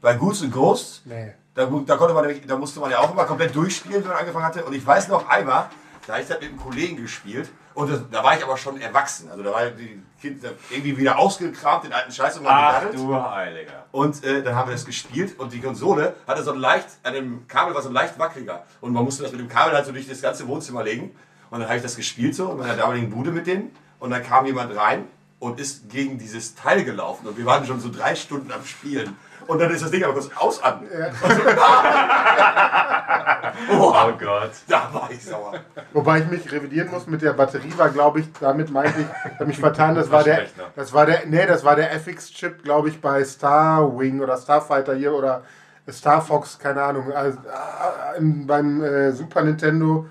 Bei Ghouls and Ghosts, Nee. da, da, konnte man, nämlich- da musste man ja auch immer komplett durchspielen, wenn man angefangen hatte. Und ich weiß noch einmal, da habe ich das mit einem Kollegen gespielt. Und das, da war ich aber schon erwachsen. Also da war die Kinder irgendwie wieder ausgekramt, den alten Scheiß und dann Ach gedaddelt. du Heiliger. Und äh, dann haben wir das gespielt und die Konsole hatte so ein leicht, an dem Kabel war so leicht wackeliger. Und man musste das mit dem Kabel halt so durch das ganze Wohnzimmer legen. Und dann habe ich das gespielt so in meiner damaligen Bude mit denen. Und dann kam jemand rein und ist gegen dieses Teil gelaufen. Und wir waren schon so drei Stunden am Spielen. Und dann ist das Ding aber kurz aus an. Oh Gott. Da war ich sauer. Wobei ich mich revidieren muss mit der Batterie, war glaube ich, damit meinte ich, habe mich vertan, das war der, Waschrechner. das war der, nee, das war der FX-Chip, glaube ich, bei Starwing oder Starfighter hier oder Star Fox, keine Ahnung, also, äh, im- beim äh, Super Nintendo,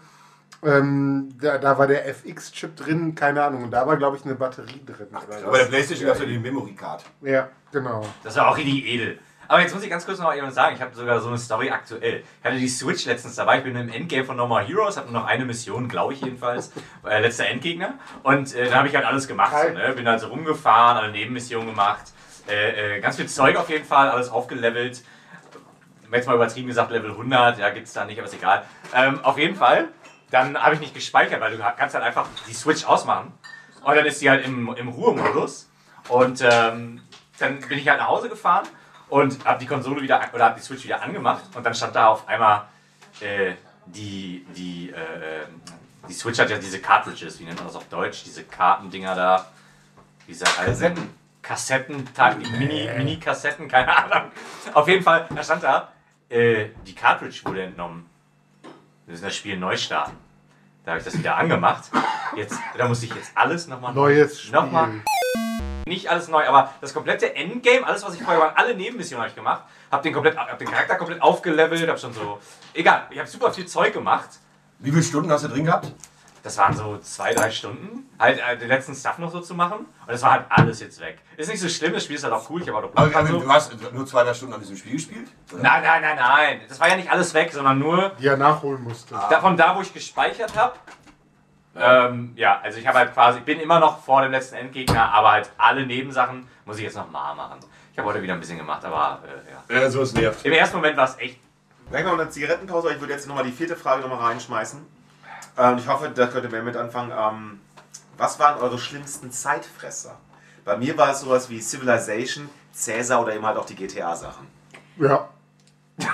ähm, da, da war der FX-Chip drin, keine Ahnung, und da war glaube ich eine Batterie drin. oder so. Bei der Playstation gab es ja die Memory Card. Ja, genau. Das war auch richtig edel. Aber jetzt muss ich ganz kurz noch jemand sagen, ich habe sogar so eine Story aktuell. Ich hatte die Switch letztens dabei, ich bin im Endgame von No More Heroes, habe nur noch eine Mission, glaube ich jedenfalls, äh, letzter Endgegner. Und äh, dann habe ich halt alles gemacht, so, ne? bin also rumgefahren, alle Nebenmissionen gemacht, äh, äh, ganz viel Zeug auf jeden Fall, alles aufgelevelt. Jetzt mal übertrieben gesagt, Level 100, ja, gibt's da nicht, aber ist egal. Ähm, auf jeden Fall, dann habe ich nicht gespeichert, weil du kannst halt einfach die Switch ausmachen. Und dann ist sie halt im, im Ruhemodus. Und ähm, dann bin ich halt nach Hause gefahren und habe die Konsole wieder oder habe die Switch wieder angemacht und dann stand da auf einmal äh, die die äh, die Switch hat ja diese Cartridges, wie nennt man das auf Deutsch, diese Kartendinger da, diese Kassetten, Kassetten, die Mini Mini Kassetten, keine Ahnung. Auf jeden Fall, da stand da äh, die Cartridge wurde entnommen. Wir müssen das Spiel neu starten. Da habe ich das wieder angemacht. Jetzt, da muss ich jetzt alles nochmal Neues Spiel. Nochmal nicht alles neu, aber das komplette Endgame, alles was ich vorher war, alle Nebenmissionen habe ich gemacht, habe den komplett, hab den Charakter komplett aufgelevelt, habe schon so, egal, ich habe super viel Zeug gemacht. Wie viele Stunden hast du drin gehabt? Das waren so zwei, drei Stunden, halt äh, den letzten Stuff noch so zu machen und das war halt alles jetzt weg. Ist nicht so schlimm, das Spiel ist halt auch cool, ich habe auch noch Aber, Bock aber du so. hast nur zwei, drei Stunden an diesem Spiel gespielt? Oder? Nein, nein, nein, nein, das war ja nicht alles weg, sondern nur Die er nachholen musste. da, von da, wo ich gespeichert habe. Ähm, ja, also ich habe halt quasi, ich bin immer noch vor dem letzten Endgegner, aber halt alle Nebensachen muss ich jetzt noch mal machen. Ich habe heute wieder ein bisschen gemacht, aber äh, ja. Ja, sowas nervt. Im ersten Moment war es echt Gleich noch eine Zigarettenpause, aber ich würde jetzt nochmal die vierte Frage nochmal reinschmeißen. Ähm, ich hoffe, da könnt ihr mehr mit anfangen. Ähm, was waren eure schlimmsten Zeitfresser? Bei mir war es sowas wie Civilization, Cäsar oder eben halt auch die GTA-Sachen. Ja.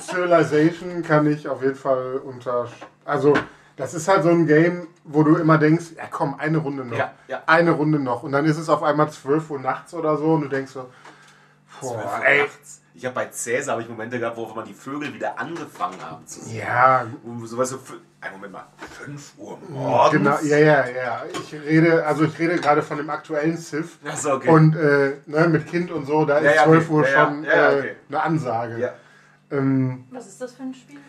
Civilization kann ich auf jeden Fall unter. Also, das ist halt so ein Game, wo du immer denkst, ja komm, eine Runde noch. Ja, ja. Eine Runde noch. Und dann ist es auf einmal 12 Uhr nachts oder so und du denkst so, boah, ey. Ich habe bei Cäsar habe ich Momente gehabt, wo man die Vögel wieder angefangen haben zu singen. Ja, sowas so, ein Moment mal, 5 Uhr morgens? genau, ja, ja, ja. Ich rede, also ich rede gerade von dem aktuellen Civ. So, okay. Und äh, ne, mit Kind und so, da Ja, ist ja, 12 okay. Uhr Ja, schon Ja, ja, äh, okay. eine Ansage. Ja. Ähm, Was ist das für ein Spiel?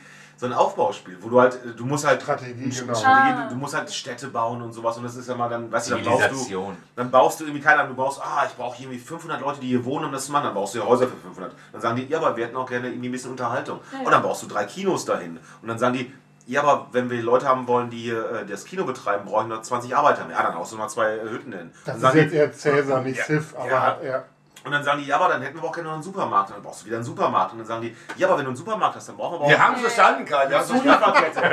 So ein Aufbauspiel, wo du halt, du musst halt Strategie, genau. Strategie, Ah. du, du musst halt Städte bauen und sowas und das ist ja mal dann, weißt du, dann baust du, dann baust du irgendwie, keine Ahnung, du baust, ah, ich brauche irgendwie 500 Leute, die hier wohnen, um das zu machen, dann baust du ja Häuser für 500. Dann sagen die, ja, aber wir hätten auch gerne irgendwie ein bisschen Unterhaltung. Und dann baust du drei Kinos dahin. Und dann sagen die, ja, aber wenn wir Leute haben wollen, die hier äh, das Kino betreiben, brauchen wir noch 20 Arbeiter mehr. Ja, dann haust du noch zwei äh, Hütten hin. das Dann ist jetzt eher Cäsar, nicht Ja, Civ, aber ja. ja. Und dann sagen die, ja, aber dann hätten wir auch gerne noch einen Supermarkt. Und dann brauchst du wieder einen Supermarkt. Und dann sagen die, ja, aber wenn du einen Supermarkt hast, dann brauchen wir aber auch Wir haben es verstanden, Karl. Wir haben. Zulieferkette.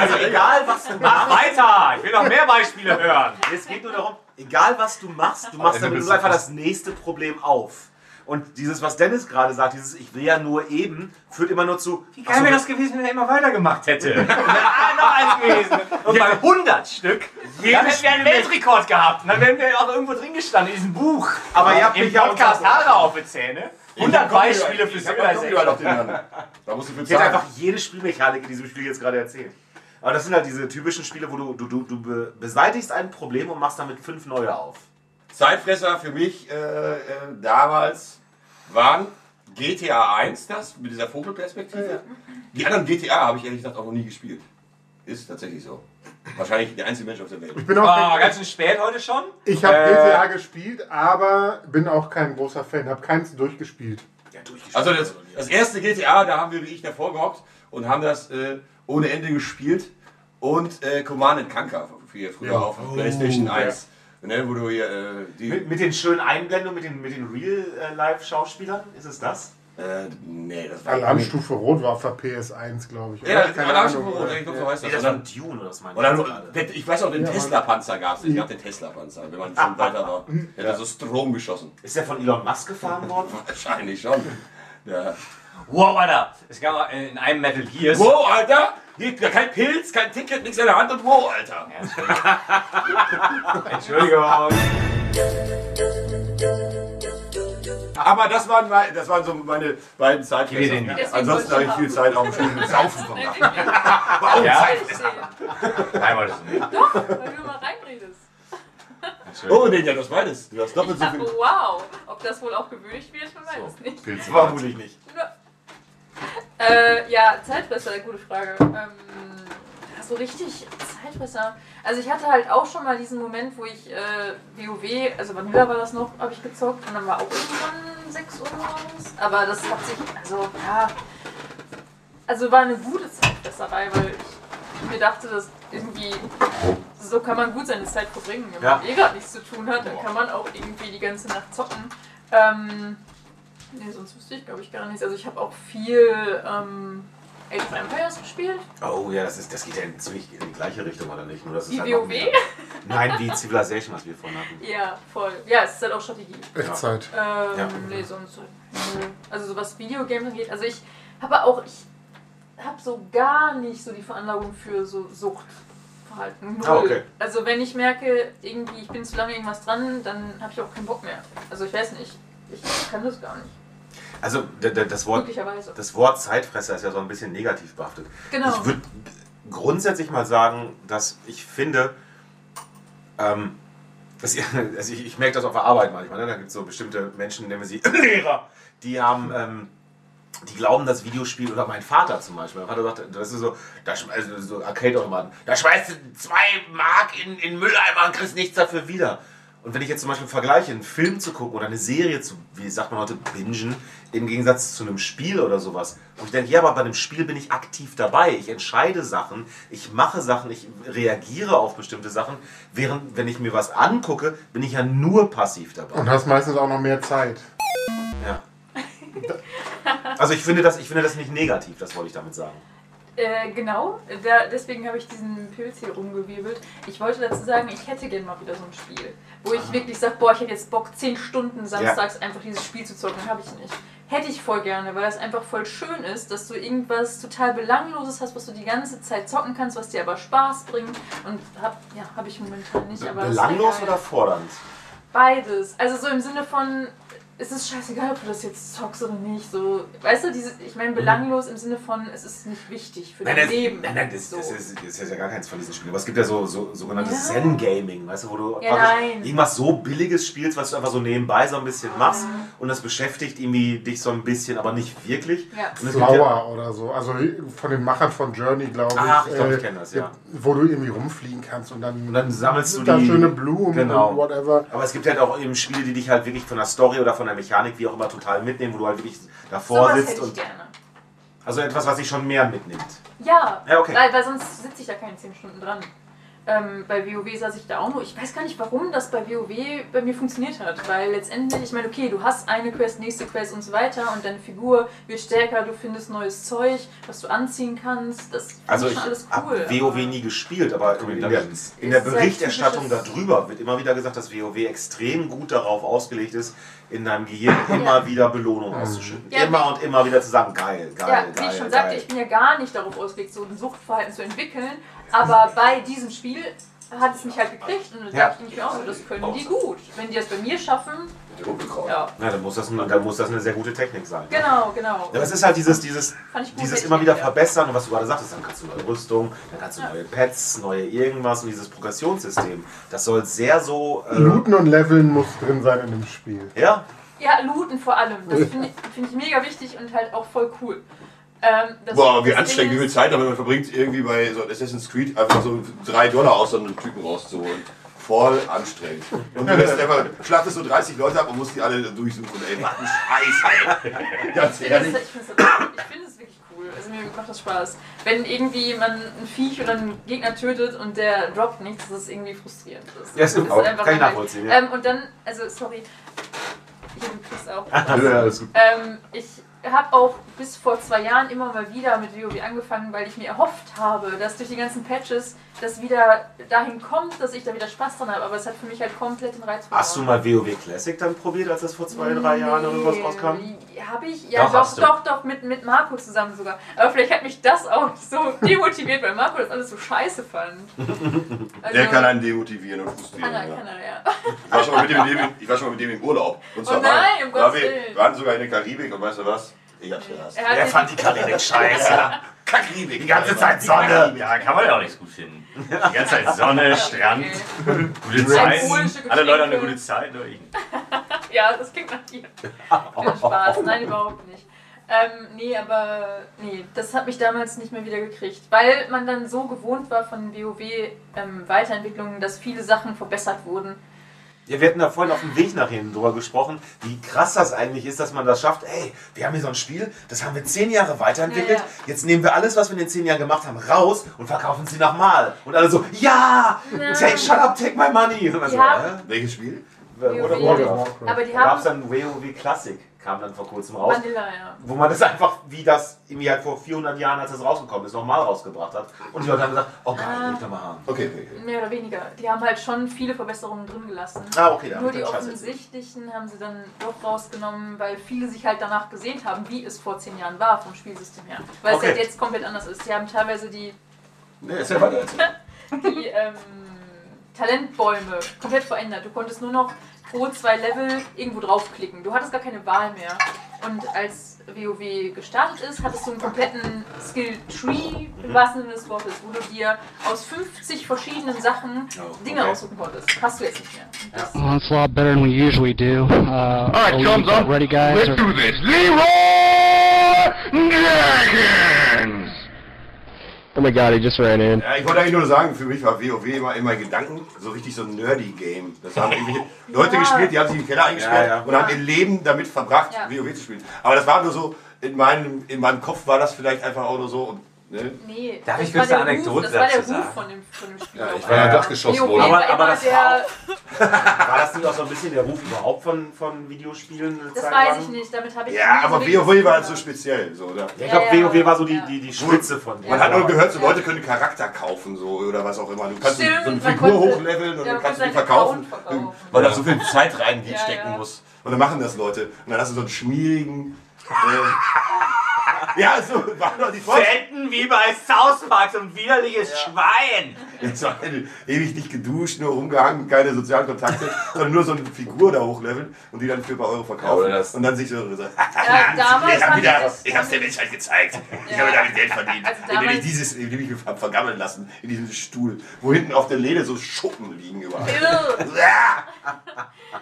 Also egal, was du Mach machst. weiter! Ich will noch mehr Beispiele hören. Es geht nur darum, egal was du machst, du machst damit nur du einfach das nächste Problem auf. Und dieses, was Dennis gerade sagt, dieses Ich will ja nur eben, führt immer nur zu. Wie geil wäre das gewesen, wenn er immer weitergemacht hätte? Ah, noch eins gewesen. Und bei 100 Stück, dann hätten wir einen Weltrekord gehabt. Und dann wären wir auch irgendwo drin gestanden in diesem Buch. Aber ihr habt Im mich ja Podcast unterbrochen. Haare auf die Zähne. 100 Beispiele für ja Civilization. Da musst du für Ich hätte zahlen. einfach jede Spielmechanik in diesem Spiel jetzt gerade erzählt. Aber das sind halt diese typischen Spiele, wo du, du, du, du be- beseitigst ein Problem und machst damit fünf neue auf. Zeitfresser für mich äh, äh, damals waren GTA 1 das, mit dieser Vogelperspektive. Die anderen GTA habe ich ehrlich gesagt auch noch nie gespielt. Ist tatsächlich so. Wahrscheinlich der einzige Mensch auf der Welt. Ich bin auch Ah, ganz schön spät heute schon. ich habe Äh, GTA gespielt, aber bin auch kein großer Fan, habe keins durchgespielt. Ja, durchgespielt. Also das, das erste GTA, da haben wir wie ich davor gehockt und haben das äh, ohne Ende gespielt. Und äh, Command and Conquer früher, früher Ja. auf PlayStation 1. Ne, wo du hier äh, die. mit, mit den schönen Einblendungen, mit den, mit den Real-Life-Schauspielern, ist es das? Äh, nee, das war Alarmstufe Rot war für PS1, glaube ich. Ja, oder? der Alarmstufe Rot, ich glaube, so heißt Nee, das. das Und war dann- Dune oder was meinst Oder du nur, gerade? der- ich weiß auch, den Ja, Tesla-Panzer gab es. Ich gab den Tesla-Panzer, wenn man schon weiter war. Der hat so Strom geschossen. Ist der von Elon Musk gefahren worden? Wahrscheinlich schon. Ja. Wow, Alter. Es gab mal in einem Metal Gears. Wow, Alter! Hier, kein Pilz, kein Ticket, nichts in der Hand und wow, Alter! Entschuldigung. Aber das waren, mein- das waren so meine beiden wieder. Ansonsten habe ich viel Zeit auf dem Stuhl mit Saufen verbracht. Ja? Doch, Nein, wolltest du nicht. weil du mal reinredest. Oh, nee, ja, das beides. Du hast doppelt so Ja, viel. wow. Ob das wohl auch gewöhnlich wird, man weiß es nicht. Pilze Vermutlich nicht. Äh, ja, Zeitfresser, gute Frage. Ähm, so richtig Zeitfresser. Also ich hatte halt auch schon mal diesen Moment, wo ich äh, WoW, also Vanilla war das noch, habe ich gezockt und dann war auch irgendwann 6 Uhr morgens. Aber das hat sich, also ja, also war eine gute Zeitfresserei, weil ich mir dachte, dass irgendwie so kann man gut seine Zeit verbringen. Wenn man Ja. eh gerade nichts zu tun hat, dann kann man auch irgendwie die ganze Nacht zocken. Ähm, nee, sonst wüsste ich glaube ich gar nichts. Also ich habe auch viel ähm, Age of Empires gespielt. Oh ja, das, ist, das geht ja in ziemlich in die gleiche Richtung, oder nicht? Nur, dass Wie halt WoW? mehr- Nein, wie Civilization, was wir vorhin hatten. Ja, voll. Ja, es ist halt auch Strategie. Echtzeit. Ähm, Ja. nee, sonst. nö. Also so was Videogames angeht. Also ich habe auch, ich habe so gar nicht so die Veranlagung für so Suchtverhalten. Null. Ah, okay. Also wenn ich merke, irgendwie ich bin zu lange irgendwas dran, dann habe ich auch keinen Bock mehr. Also ich weiß nicht. Ich kann das gar nicht. Also das Wort, das Wort Zeitfresser ist ja so ein bisschen negativ behaftet. Genau. Ich würde grundsätzlich mal sagen, dass ich finde, ähm, dass ihr, also ich, ich merke das auf der Arbeit manchmal, ne? da gibt es so bestimmte Menschen, nennen wir sie Lehrer, die haben, ähm, die glauben, das Videospiel, oder mein Vater zum Beispiel, mein Vater sagt, das ist so, da, also so Arcade-Automaten, da schmeißt du zwei Mark in, in Mülleimer und kriegst nichts dafür wieder. Und wenn ich jetzt zum Beispiel vergleiche, einen Film zu gucken oder eine Serie zu, wie sagt man heute, bingen, im Gegensatz zu einem Spiel oder sowas. Und ich denke, ja, aber bei einem Spiel bin ich aktiv dabei. Ich entscheide Sachen, ich mache Sachen, ich reagiere auf bestimmte Sachen. Während, wenn ich mir was angucke, bin ich ja nur passiv dabei. Und hast meistens auch noch mehr Zeit. Ja. Also ich finde, das, ich finde das nicht negativ, das wollte ich damit sagen. Äh, genau, da, deswegen habe ich diesen Pilz hier rumgewirbelt. Ich wollte dazu sagen, ich hätte gerne mal wieder so ein Spiel, wo ich wirklich sage, boah, ich hätte jetzt Bock, 10 Stunden samstags einfach dieses Spiel zu zocken. Habe ich nicht. Hätte ich voll gerne, weil das einfach voll schön ist, dass du irgendwas total Belangloses hast, was du die ganze Zeit zocken kannst, was dir aber Spaß bringt. Und hab, ja, habe ich momentan nicht. Aber Belanglos oder fordernd? Beides. Also so im Sinne von, es ist scheißegal, ob du das jetzt zockst oder nicht. So, weißt du, diese, ich meine belanglos im Sinne von, es ist nicht wichtig für Nein, dein das, Leben. nein, nein, das, so. das, ist, das ist ja gar keins von diesen Spielen. Aber es gibt ja so, so sogenanntes Ja. Zen-Gaming, weißt du, wo du Ja, irgendwas so Billiges spielst, was du einfach so nebenbei so ein bisschen machst und das beschäftigt irgendwie dich so ein bisschen, aber nicht wirklich. Ja. Gibt ja, Flower oder so. Also von den Machern von Journey, glaube ich. Ach, ich glaub, ich äh, kenn das, ja. Wo du irgendwie rumfliegen kannst und dann, Und dann sammelst du da die- schöne Blumen Genau. und whatever. aber es gibt halt auch eben Spiele, die dich halt wirklich von der Story oder von der Mechanik, wie auch immer, total mitnehmen, wo du halt wirklich davor Sowas sitzt und gerne. also etwas, was dich schon mehr mitnimmt. Ja, Ja, okay. weil, weil sonst sitze ich da keine 10 Stunden dran. Ähm, bei WoW saß ich da auch nur. Ich weiß gar nicht, warum das bei WoW bei mir funktioniert hat. Weil letztendlich, ich meine, okay, du hast eine Quest, nächste Quest und so weiter und deine Figur wird stärker, du findest neues Zeug, was du anziehen kannst. Das finde Also ich ich schon alles habe cool. WoW aber- nie gespielt, aber in der, in der Ist Berichterstattung darüber wird immer wieder gesagt, dass WoW extrem gut darauf ausgelegt ist, in deinem Gehirn immer wieder Belohnung auszuschütten. Ja, immer und immer wieder zu sagen, geil, geil, Ja, geil, wie ich schon geil. sagte, ich bin ja gar nicht darauf ausgelegt, so ein Suchtverhalten zu entwickeln. Aber bei diesem Spiel hat es mich halt gekriegt und da Ja. dachte ich mir auch so, das können die gut. Wenn die das bei mir schaffen, ja. Ja, dann muss, das, dann muss das eine sehr gute Technik sein. Genau, genau. Ja, das ist halt dieses, dieses, dieses immer wieder verbessern und was du gerade sagtest, dann kannst du neue Rüstung, dann kannst du neue Pets, neue irgendwas und dieses Progressionssystem. Das soll sehr so. Äh, Looten und Leveln muss drin sein in dem Spiel. ja, Ja, looten vor allem. Das finde ich, find ich mega wichtig und halt auch voll cool. Ähm, das- Boah, wie das anstrengend, wie viel Zeit damit man verbringt, irgendwie bei so Assassin's Creed einfach so drei Dollar aus so einem Typen rauszuholen. Voll anstrengend. Und du lässt einfach, schlachtest so 30 Leute ab und musst die alle durchsuchen. Ey, was ein Scheiß, ey. Ganz Ich finde ehrlich. es ich find's das- ich find es wirklich cool. Also mir macht das Spaß. Wenn irgendwie man ein Viech oder einen Gegner tötet und der droppt nichts, das ist irgendwie frustrierend. Das, Ja, stimmt, aber kann ich nachvollziehen, ja. Ähm, und dann, also sorry, hier du kriegst auch. Ja, alles gut. Ähm, ich habe auch bis vor zwei Jahren immer mal wieder mit WoW angefangen, weil ich mir erhofft habe, dass durch die ganzen Patches das wieder dahin kommt, dass ich da wieder Spaß dran habe. Aber es hat für mich halt komplett den Reiz Hast du mal WoW Classic dann probiert, als das vor zwei, drei Jahren oder sowas rauskam? Habe ich? Ja, Doch, doch, doch, doch, mit, mit Marco zusammen sogar. Aber vielleicht hat mich das auch so demotiviert, weil Marco das alles so scheiße fand. Also, Der kann einen demotivieren und frustrieren. Kann er, ja. kann er, ja. Ich war schon mal mit dem, ich war schon mal mit dem im Urlaub. Und zwar Oh nein, um Gottes wir, Willen. waren sogar in der Karibik und weißt du was? Ich hab's gehasst. Er Er fand die Karibik scheiße. Karibik. Die ganze Zeit Sonne. Ja, kann man ja auch nicht so gut finden. Die ganze Zeit Sonne, Strand, Okay. gute Zeit. Alle Leute haben eine gute Zeit. Nur ich. Ja, das klingt nach dir. Viel Spaß. Nein, überhaupt nicht. Ähm, nee, aber nee, das hat mich damals nicht mehr wieder gekriegt, weil man dann so gewohnt war von WoW-Weiterentwicklungen, dass viele Sachen verbessert wurden. Ja, wir hatten da vorhin auf dem Weg nach hinten drüber gesprochen, wie krass das eigentlich ist, dass man das schafft. Ey, wir haben hier so ein Spiel, das haben wir zehn Jahre weiterentwickelt. Ja, ja. Jetzt nehmen wir alles, was wir in den zehn Jahren gemacht haben, raus und verkaufen sie nochmal. Und alle so, ja! Ja. Take, shut up, take my money! Und so, hä? Welches Spiel? Oder WoW. Warcraft. Aber die Da gab es haben dann WoW Classic, kam dann vor kurzem raus. Vanilla, ja. Wo man das einfach, wie das irgendwie halt vor 400 Jahren, als es rausgekommen ist, nochmal rausgebracht hat. Und die Leute haben gesagt, oh geil, will ich nochmal haben. Okay, okay. okay. Mehr oder weniger. Die haben halt schon viele Verbesserungen drin gelassen. Ah, okay, da Nur die offensichtlichen haben sie dann doch rausgenommen, weil viele sich halt danach gesehnt haben, wie es vor zehn Jahren war vom Spielsystem her. Weil Okay. es halt jetzt komplett anders ist. Sie haben teilweise die, Nee, ist ja weiter. die ähm, Talentbäume komplett verändert. Du konntest nur noch pro zwei Level irgendwo draufklicken. Du hattest gar keine Wahl mehr. Und als WoW gestartet ist, hattest du einen kompletten Skill-Tree, im wahrsten Sinne des Wortes, wo du dir aus 50 verschiedenen Sachen Oh, Dinge okay. aussuchen konntest. Hast du jetzt nicht mehr. Das, Well, it's a lot better than we usually do. Uh, are we about ready, guys? Or- this. Leroy Jenkins! Oh my god, he just ran in. Ja, ich wollte eigentlich nur sagen, für mich war WoW immer in meinen Gedanken so richtig so ein Nerdy-Game. Das haben irgendwelche Leute Ja. gespielt, die haben sich im Keller eingesperrt Ja, ja. und haben ihr Leben damit verbracht, Ja. WoW zu spielen. Aber das war nur so, in meinem, in meinem Kopf war das vielleicht einfach auch nur so, und Ne? Nee. Darf das ich war kurz eine der Anekdote Ruf, Das war der dazu Ruf sagen? von dem, von dem Spiel. Ja, auf ich war der Dachgeschosswohnung. WoW war Aber- aber das der, War das nicht auch so ein bisschen der Ruf überhaupt von, von Videospielen? Das Zeit weiß lang? ich nicht, damit habe ich Ja, aber WoW war halt so speziell. So, oder? Ja, ich Ja, glaube, ja, WoW war so die, ja. die, die Spitze von. Man Ja. hat nur gehört, so Ja. Leute können Charakter kaufen so, oder was auch immer. Du kannst Stimmt, so eine Figur konnte- hochleveln und ja, dann kannst du die verkaufen, weil da so viel Zeit reinstecken Ja, stecken ja. muss. Und dann machen das Leute. Und dann hast du so einen schmierigen... Äh, ja, so war doch die Vorstellung. Fetten wie bei South Park, so ein widerliches Schwein. Jetzt war ewig nicht geduscht, nur rumgehangen, keine sozialen Kontakte, sondern nur so eine Figur da hochleveln und die dann für ein paar Euro Ja, verkaufen. das- und dann sich so, so Ja, damals ich, hab fand wieder, ich hab's der Menschheit gezeigt. Ich Ja. habe damit Geld verdient, Also indem ich dieses, indem ich mich hab vergammeln lassen in diesem Stuhl, wo hinten auf der Lehne so Schuppen liegen überall.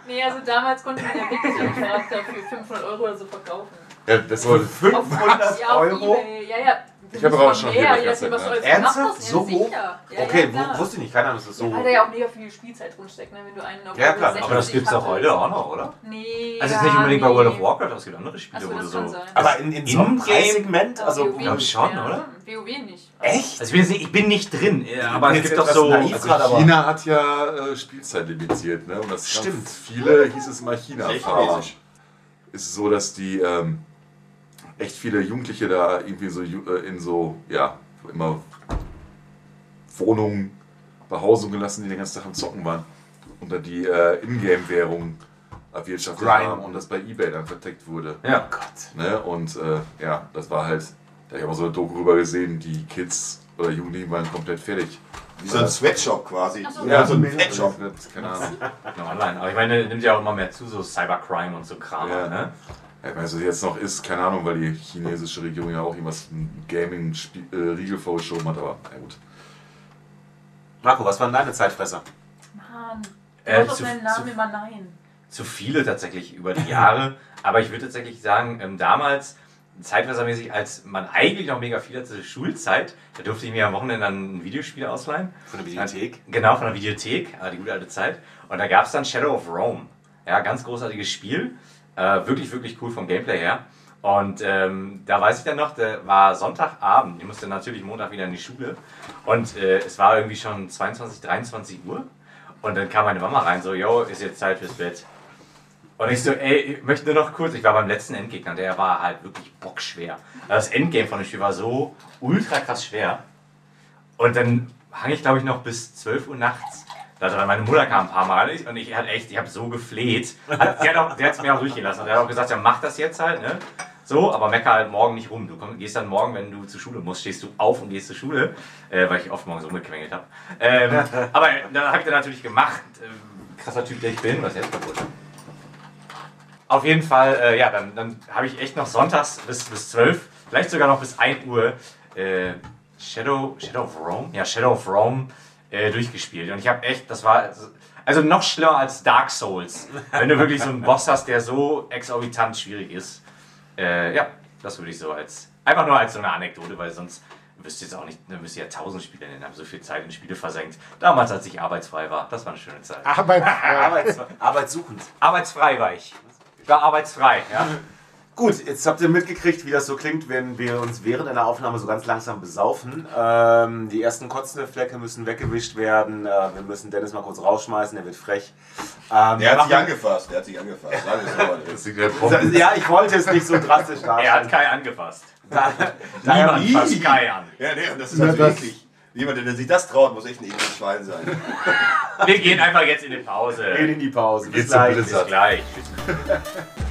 Nee, also damals konnte man ja wirklich einen Charakter für 500 Euro oder so verkaufen. Ja, das war, 500 Ja, Euro? Ja, ja. Ich habe aber auch schon mehr, nachdem, was Ernsthaft? So ja, hoch? Ja, Okay, ja, wusste ich nicht. Keine Ahnung, dass das so. Ja, weil da ja auch mega viel Spielzeit drinsteckt, ne? wenn du einen auf Ja, klar, 60 Aber das gibt's doch hattest. heute auch noch, oder? Nee. Also ja, jetzt nicht unbedingt bei. World of Warcraft, aber es gibt andere Spiele, wo du das so. Aber in, in so einem Preissegment? Also, WoW glaub nicht schon, oder? WoW nicht. echt? Also ich bin, ich bin nicht drin, äh, aber es gibt doch so. also China hat ja äh, Spielzeit limitiert, ne? Und das Stimmt. viele hieß es mal China. Echt? Aber ist es so, dass die ähm, echt viele Jugendliche da irgendwie so äh, in so, ja, immer Wohnungen, Behausungen gelassen, die den ganzen Tag am Zocken waren. Und dann die äh, Ingame-Währung erwirtschaftet Grind. haben und das bei Ebay dann verteckt wurde. Ja. Ne? Und äh, ja, das war halt, da habe ich auch so eine Doku rüber gesehen, die Kids oder Jugendlichen waren komplett fertig. Wie so ein Sweatshop quasi. So. Ja, so ein Fettshop. Keine Ahnung. Genau, online. Aber ich meine, nimmt ja auch immer mehr zu, so Cybercrime und so Kram. Ja. Ne? Ich was es jetzt noch ist, keine Ahnung, weil die chinesische Regierung ja auch irgendwas ein Gaming-Riegel vorgeschoben hat, aber na gut. Marco, was waren deine Zeitfresser? Mann. Äh, Du zu- meinen Namen zu- immer nein. Zu viele tatsächlich über die Jahre. aber ich würde tatsächlich sagen, ähm, damals, zeitweisermäßig, als man eigentlich noch mega viel hatte, zur Schulzeit, da durfte ich mir am Wochenende dann ein Videospiel ausleihen. Von der Bibliothek? Genau, von der Videothek, äh, die gute alte Zeit. Und da gab es dann Shadow of Rome. Ja, ganz großartiges Spiel. Äh, wirklich, wirklich cool vom Gameplay her. Und ähm, da weiß ich dann noch, da war Sonntagabend. Ich musste natürlich Montag wieder in die Schule. Und äh, es war irgendwie schon 22, 23 Uhr. Und dann kam meine Mama rein, so, yo, ist jetzt Zeit fürs Bett. Und ich so, ey, ich möchte nur noch kurz, ich war beim letzten Endgegner, der war halt wirklich bockschwer. Das Endgame von dem Spiel war so ultra krass schwer. Und dann hang ich, glaube ich, noch bis 12 Uhr nachts. Da hat meine Mutter kam ein paar Mal und ich hatte echt, ich habe so gefleht. Hat, die hat auch, der hat es mir auch durchgelassen. Und der hat auch gesagt, ja, mach das jetzt halt, ne? So, aber mecker halt morgen nicht rum. Du komm, gehst dann morgen, wenn du zur Schule musst, stehst du auf und gehst zur Schule, äh, weil ich oft morgens rumgequengelt habe. Ähm, aber dann habe ich dann natürlich gemacht. Ähm, krasser Typ, der ich bin, was jetzt kaputt. Auf jeden Fall, äh, ja, dann, dann habe ich echt noch sonntags bis, bis 12, vielleicht sogar noch bis 1 Uhr äh, Shadow, Shadow of Rome? Ja, Shadow of Rome äh, durchgespielt. Und ich habe echt, das war also noch schlimmer als Dark Souls. Wenn du wirklich so einen Boss hast, der so exorbitant schwierig ist. Äh, ja, das würde ich so als, einfach nur als so eine Anekdote, weil sonst wüsste ich jetzt auch nicht, dann müsste ich ja tausend Spiele nennen, haben so viel Zeit in Spiele versenkt. Damals, als ich arbeitsfrei war, das war eine schöne Zeit. Arbeitsfrei. Arbeits arbeitssuchend. Arbeitsfrei war ich. Ich war arbeitsfrei, ja. Gut, jetzt habt ihr mitgekriegt, wie das so klingt, wenn wir uns während einer Aufnahme so ganz langsam besaufen. Ähm, die ersten kotzende Flecke müssen weggewischt werden. Äh, wir müssen Dennis mal kurz rausschmeißen, der wird frech. Ähm, Der hat sich angefasst, der hat sich angefasst. Sagen wir so. Ja, ich wollte es nicht so drastisch Er hat. Kai angefasst. Da, daher, Niemand fasst Kai an. Ja, nee, und das ist Na, also das- eklig. Jemand, der sich das traut, muss echt ein ekliges Schwein sein. Wir gehen einfach jetzt in die Pause. gehen in die Pause. Geht Bis zum gleich. Bis gleich.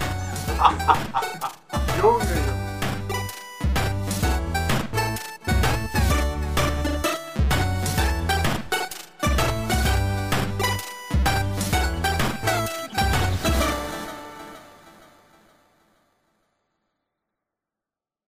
読む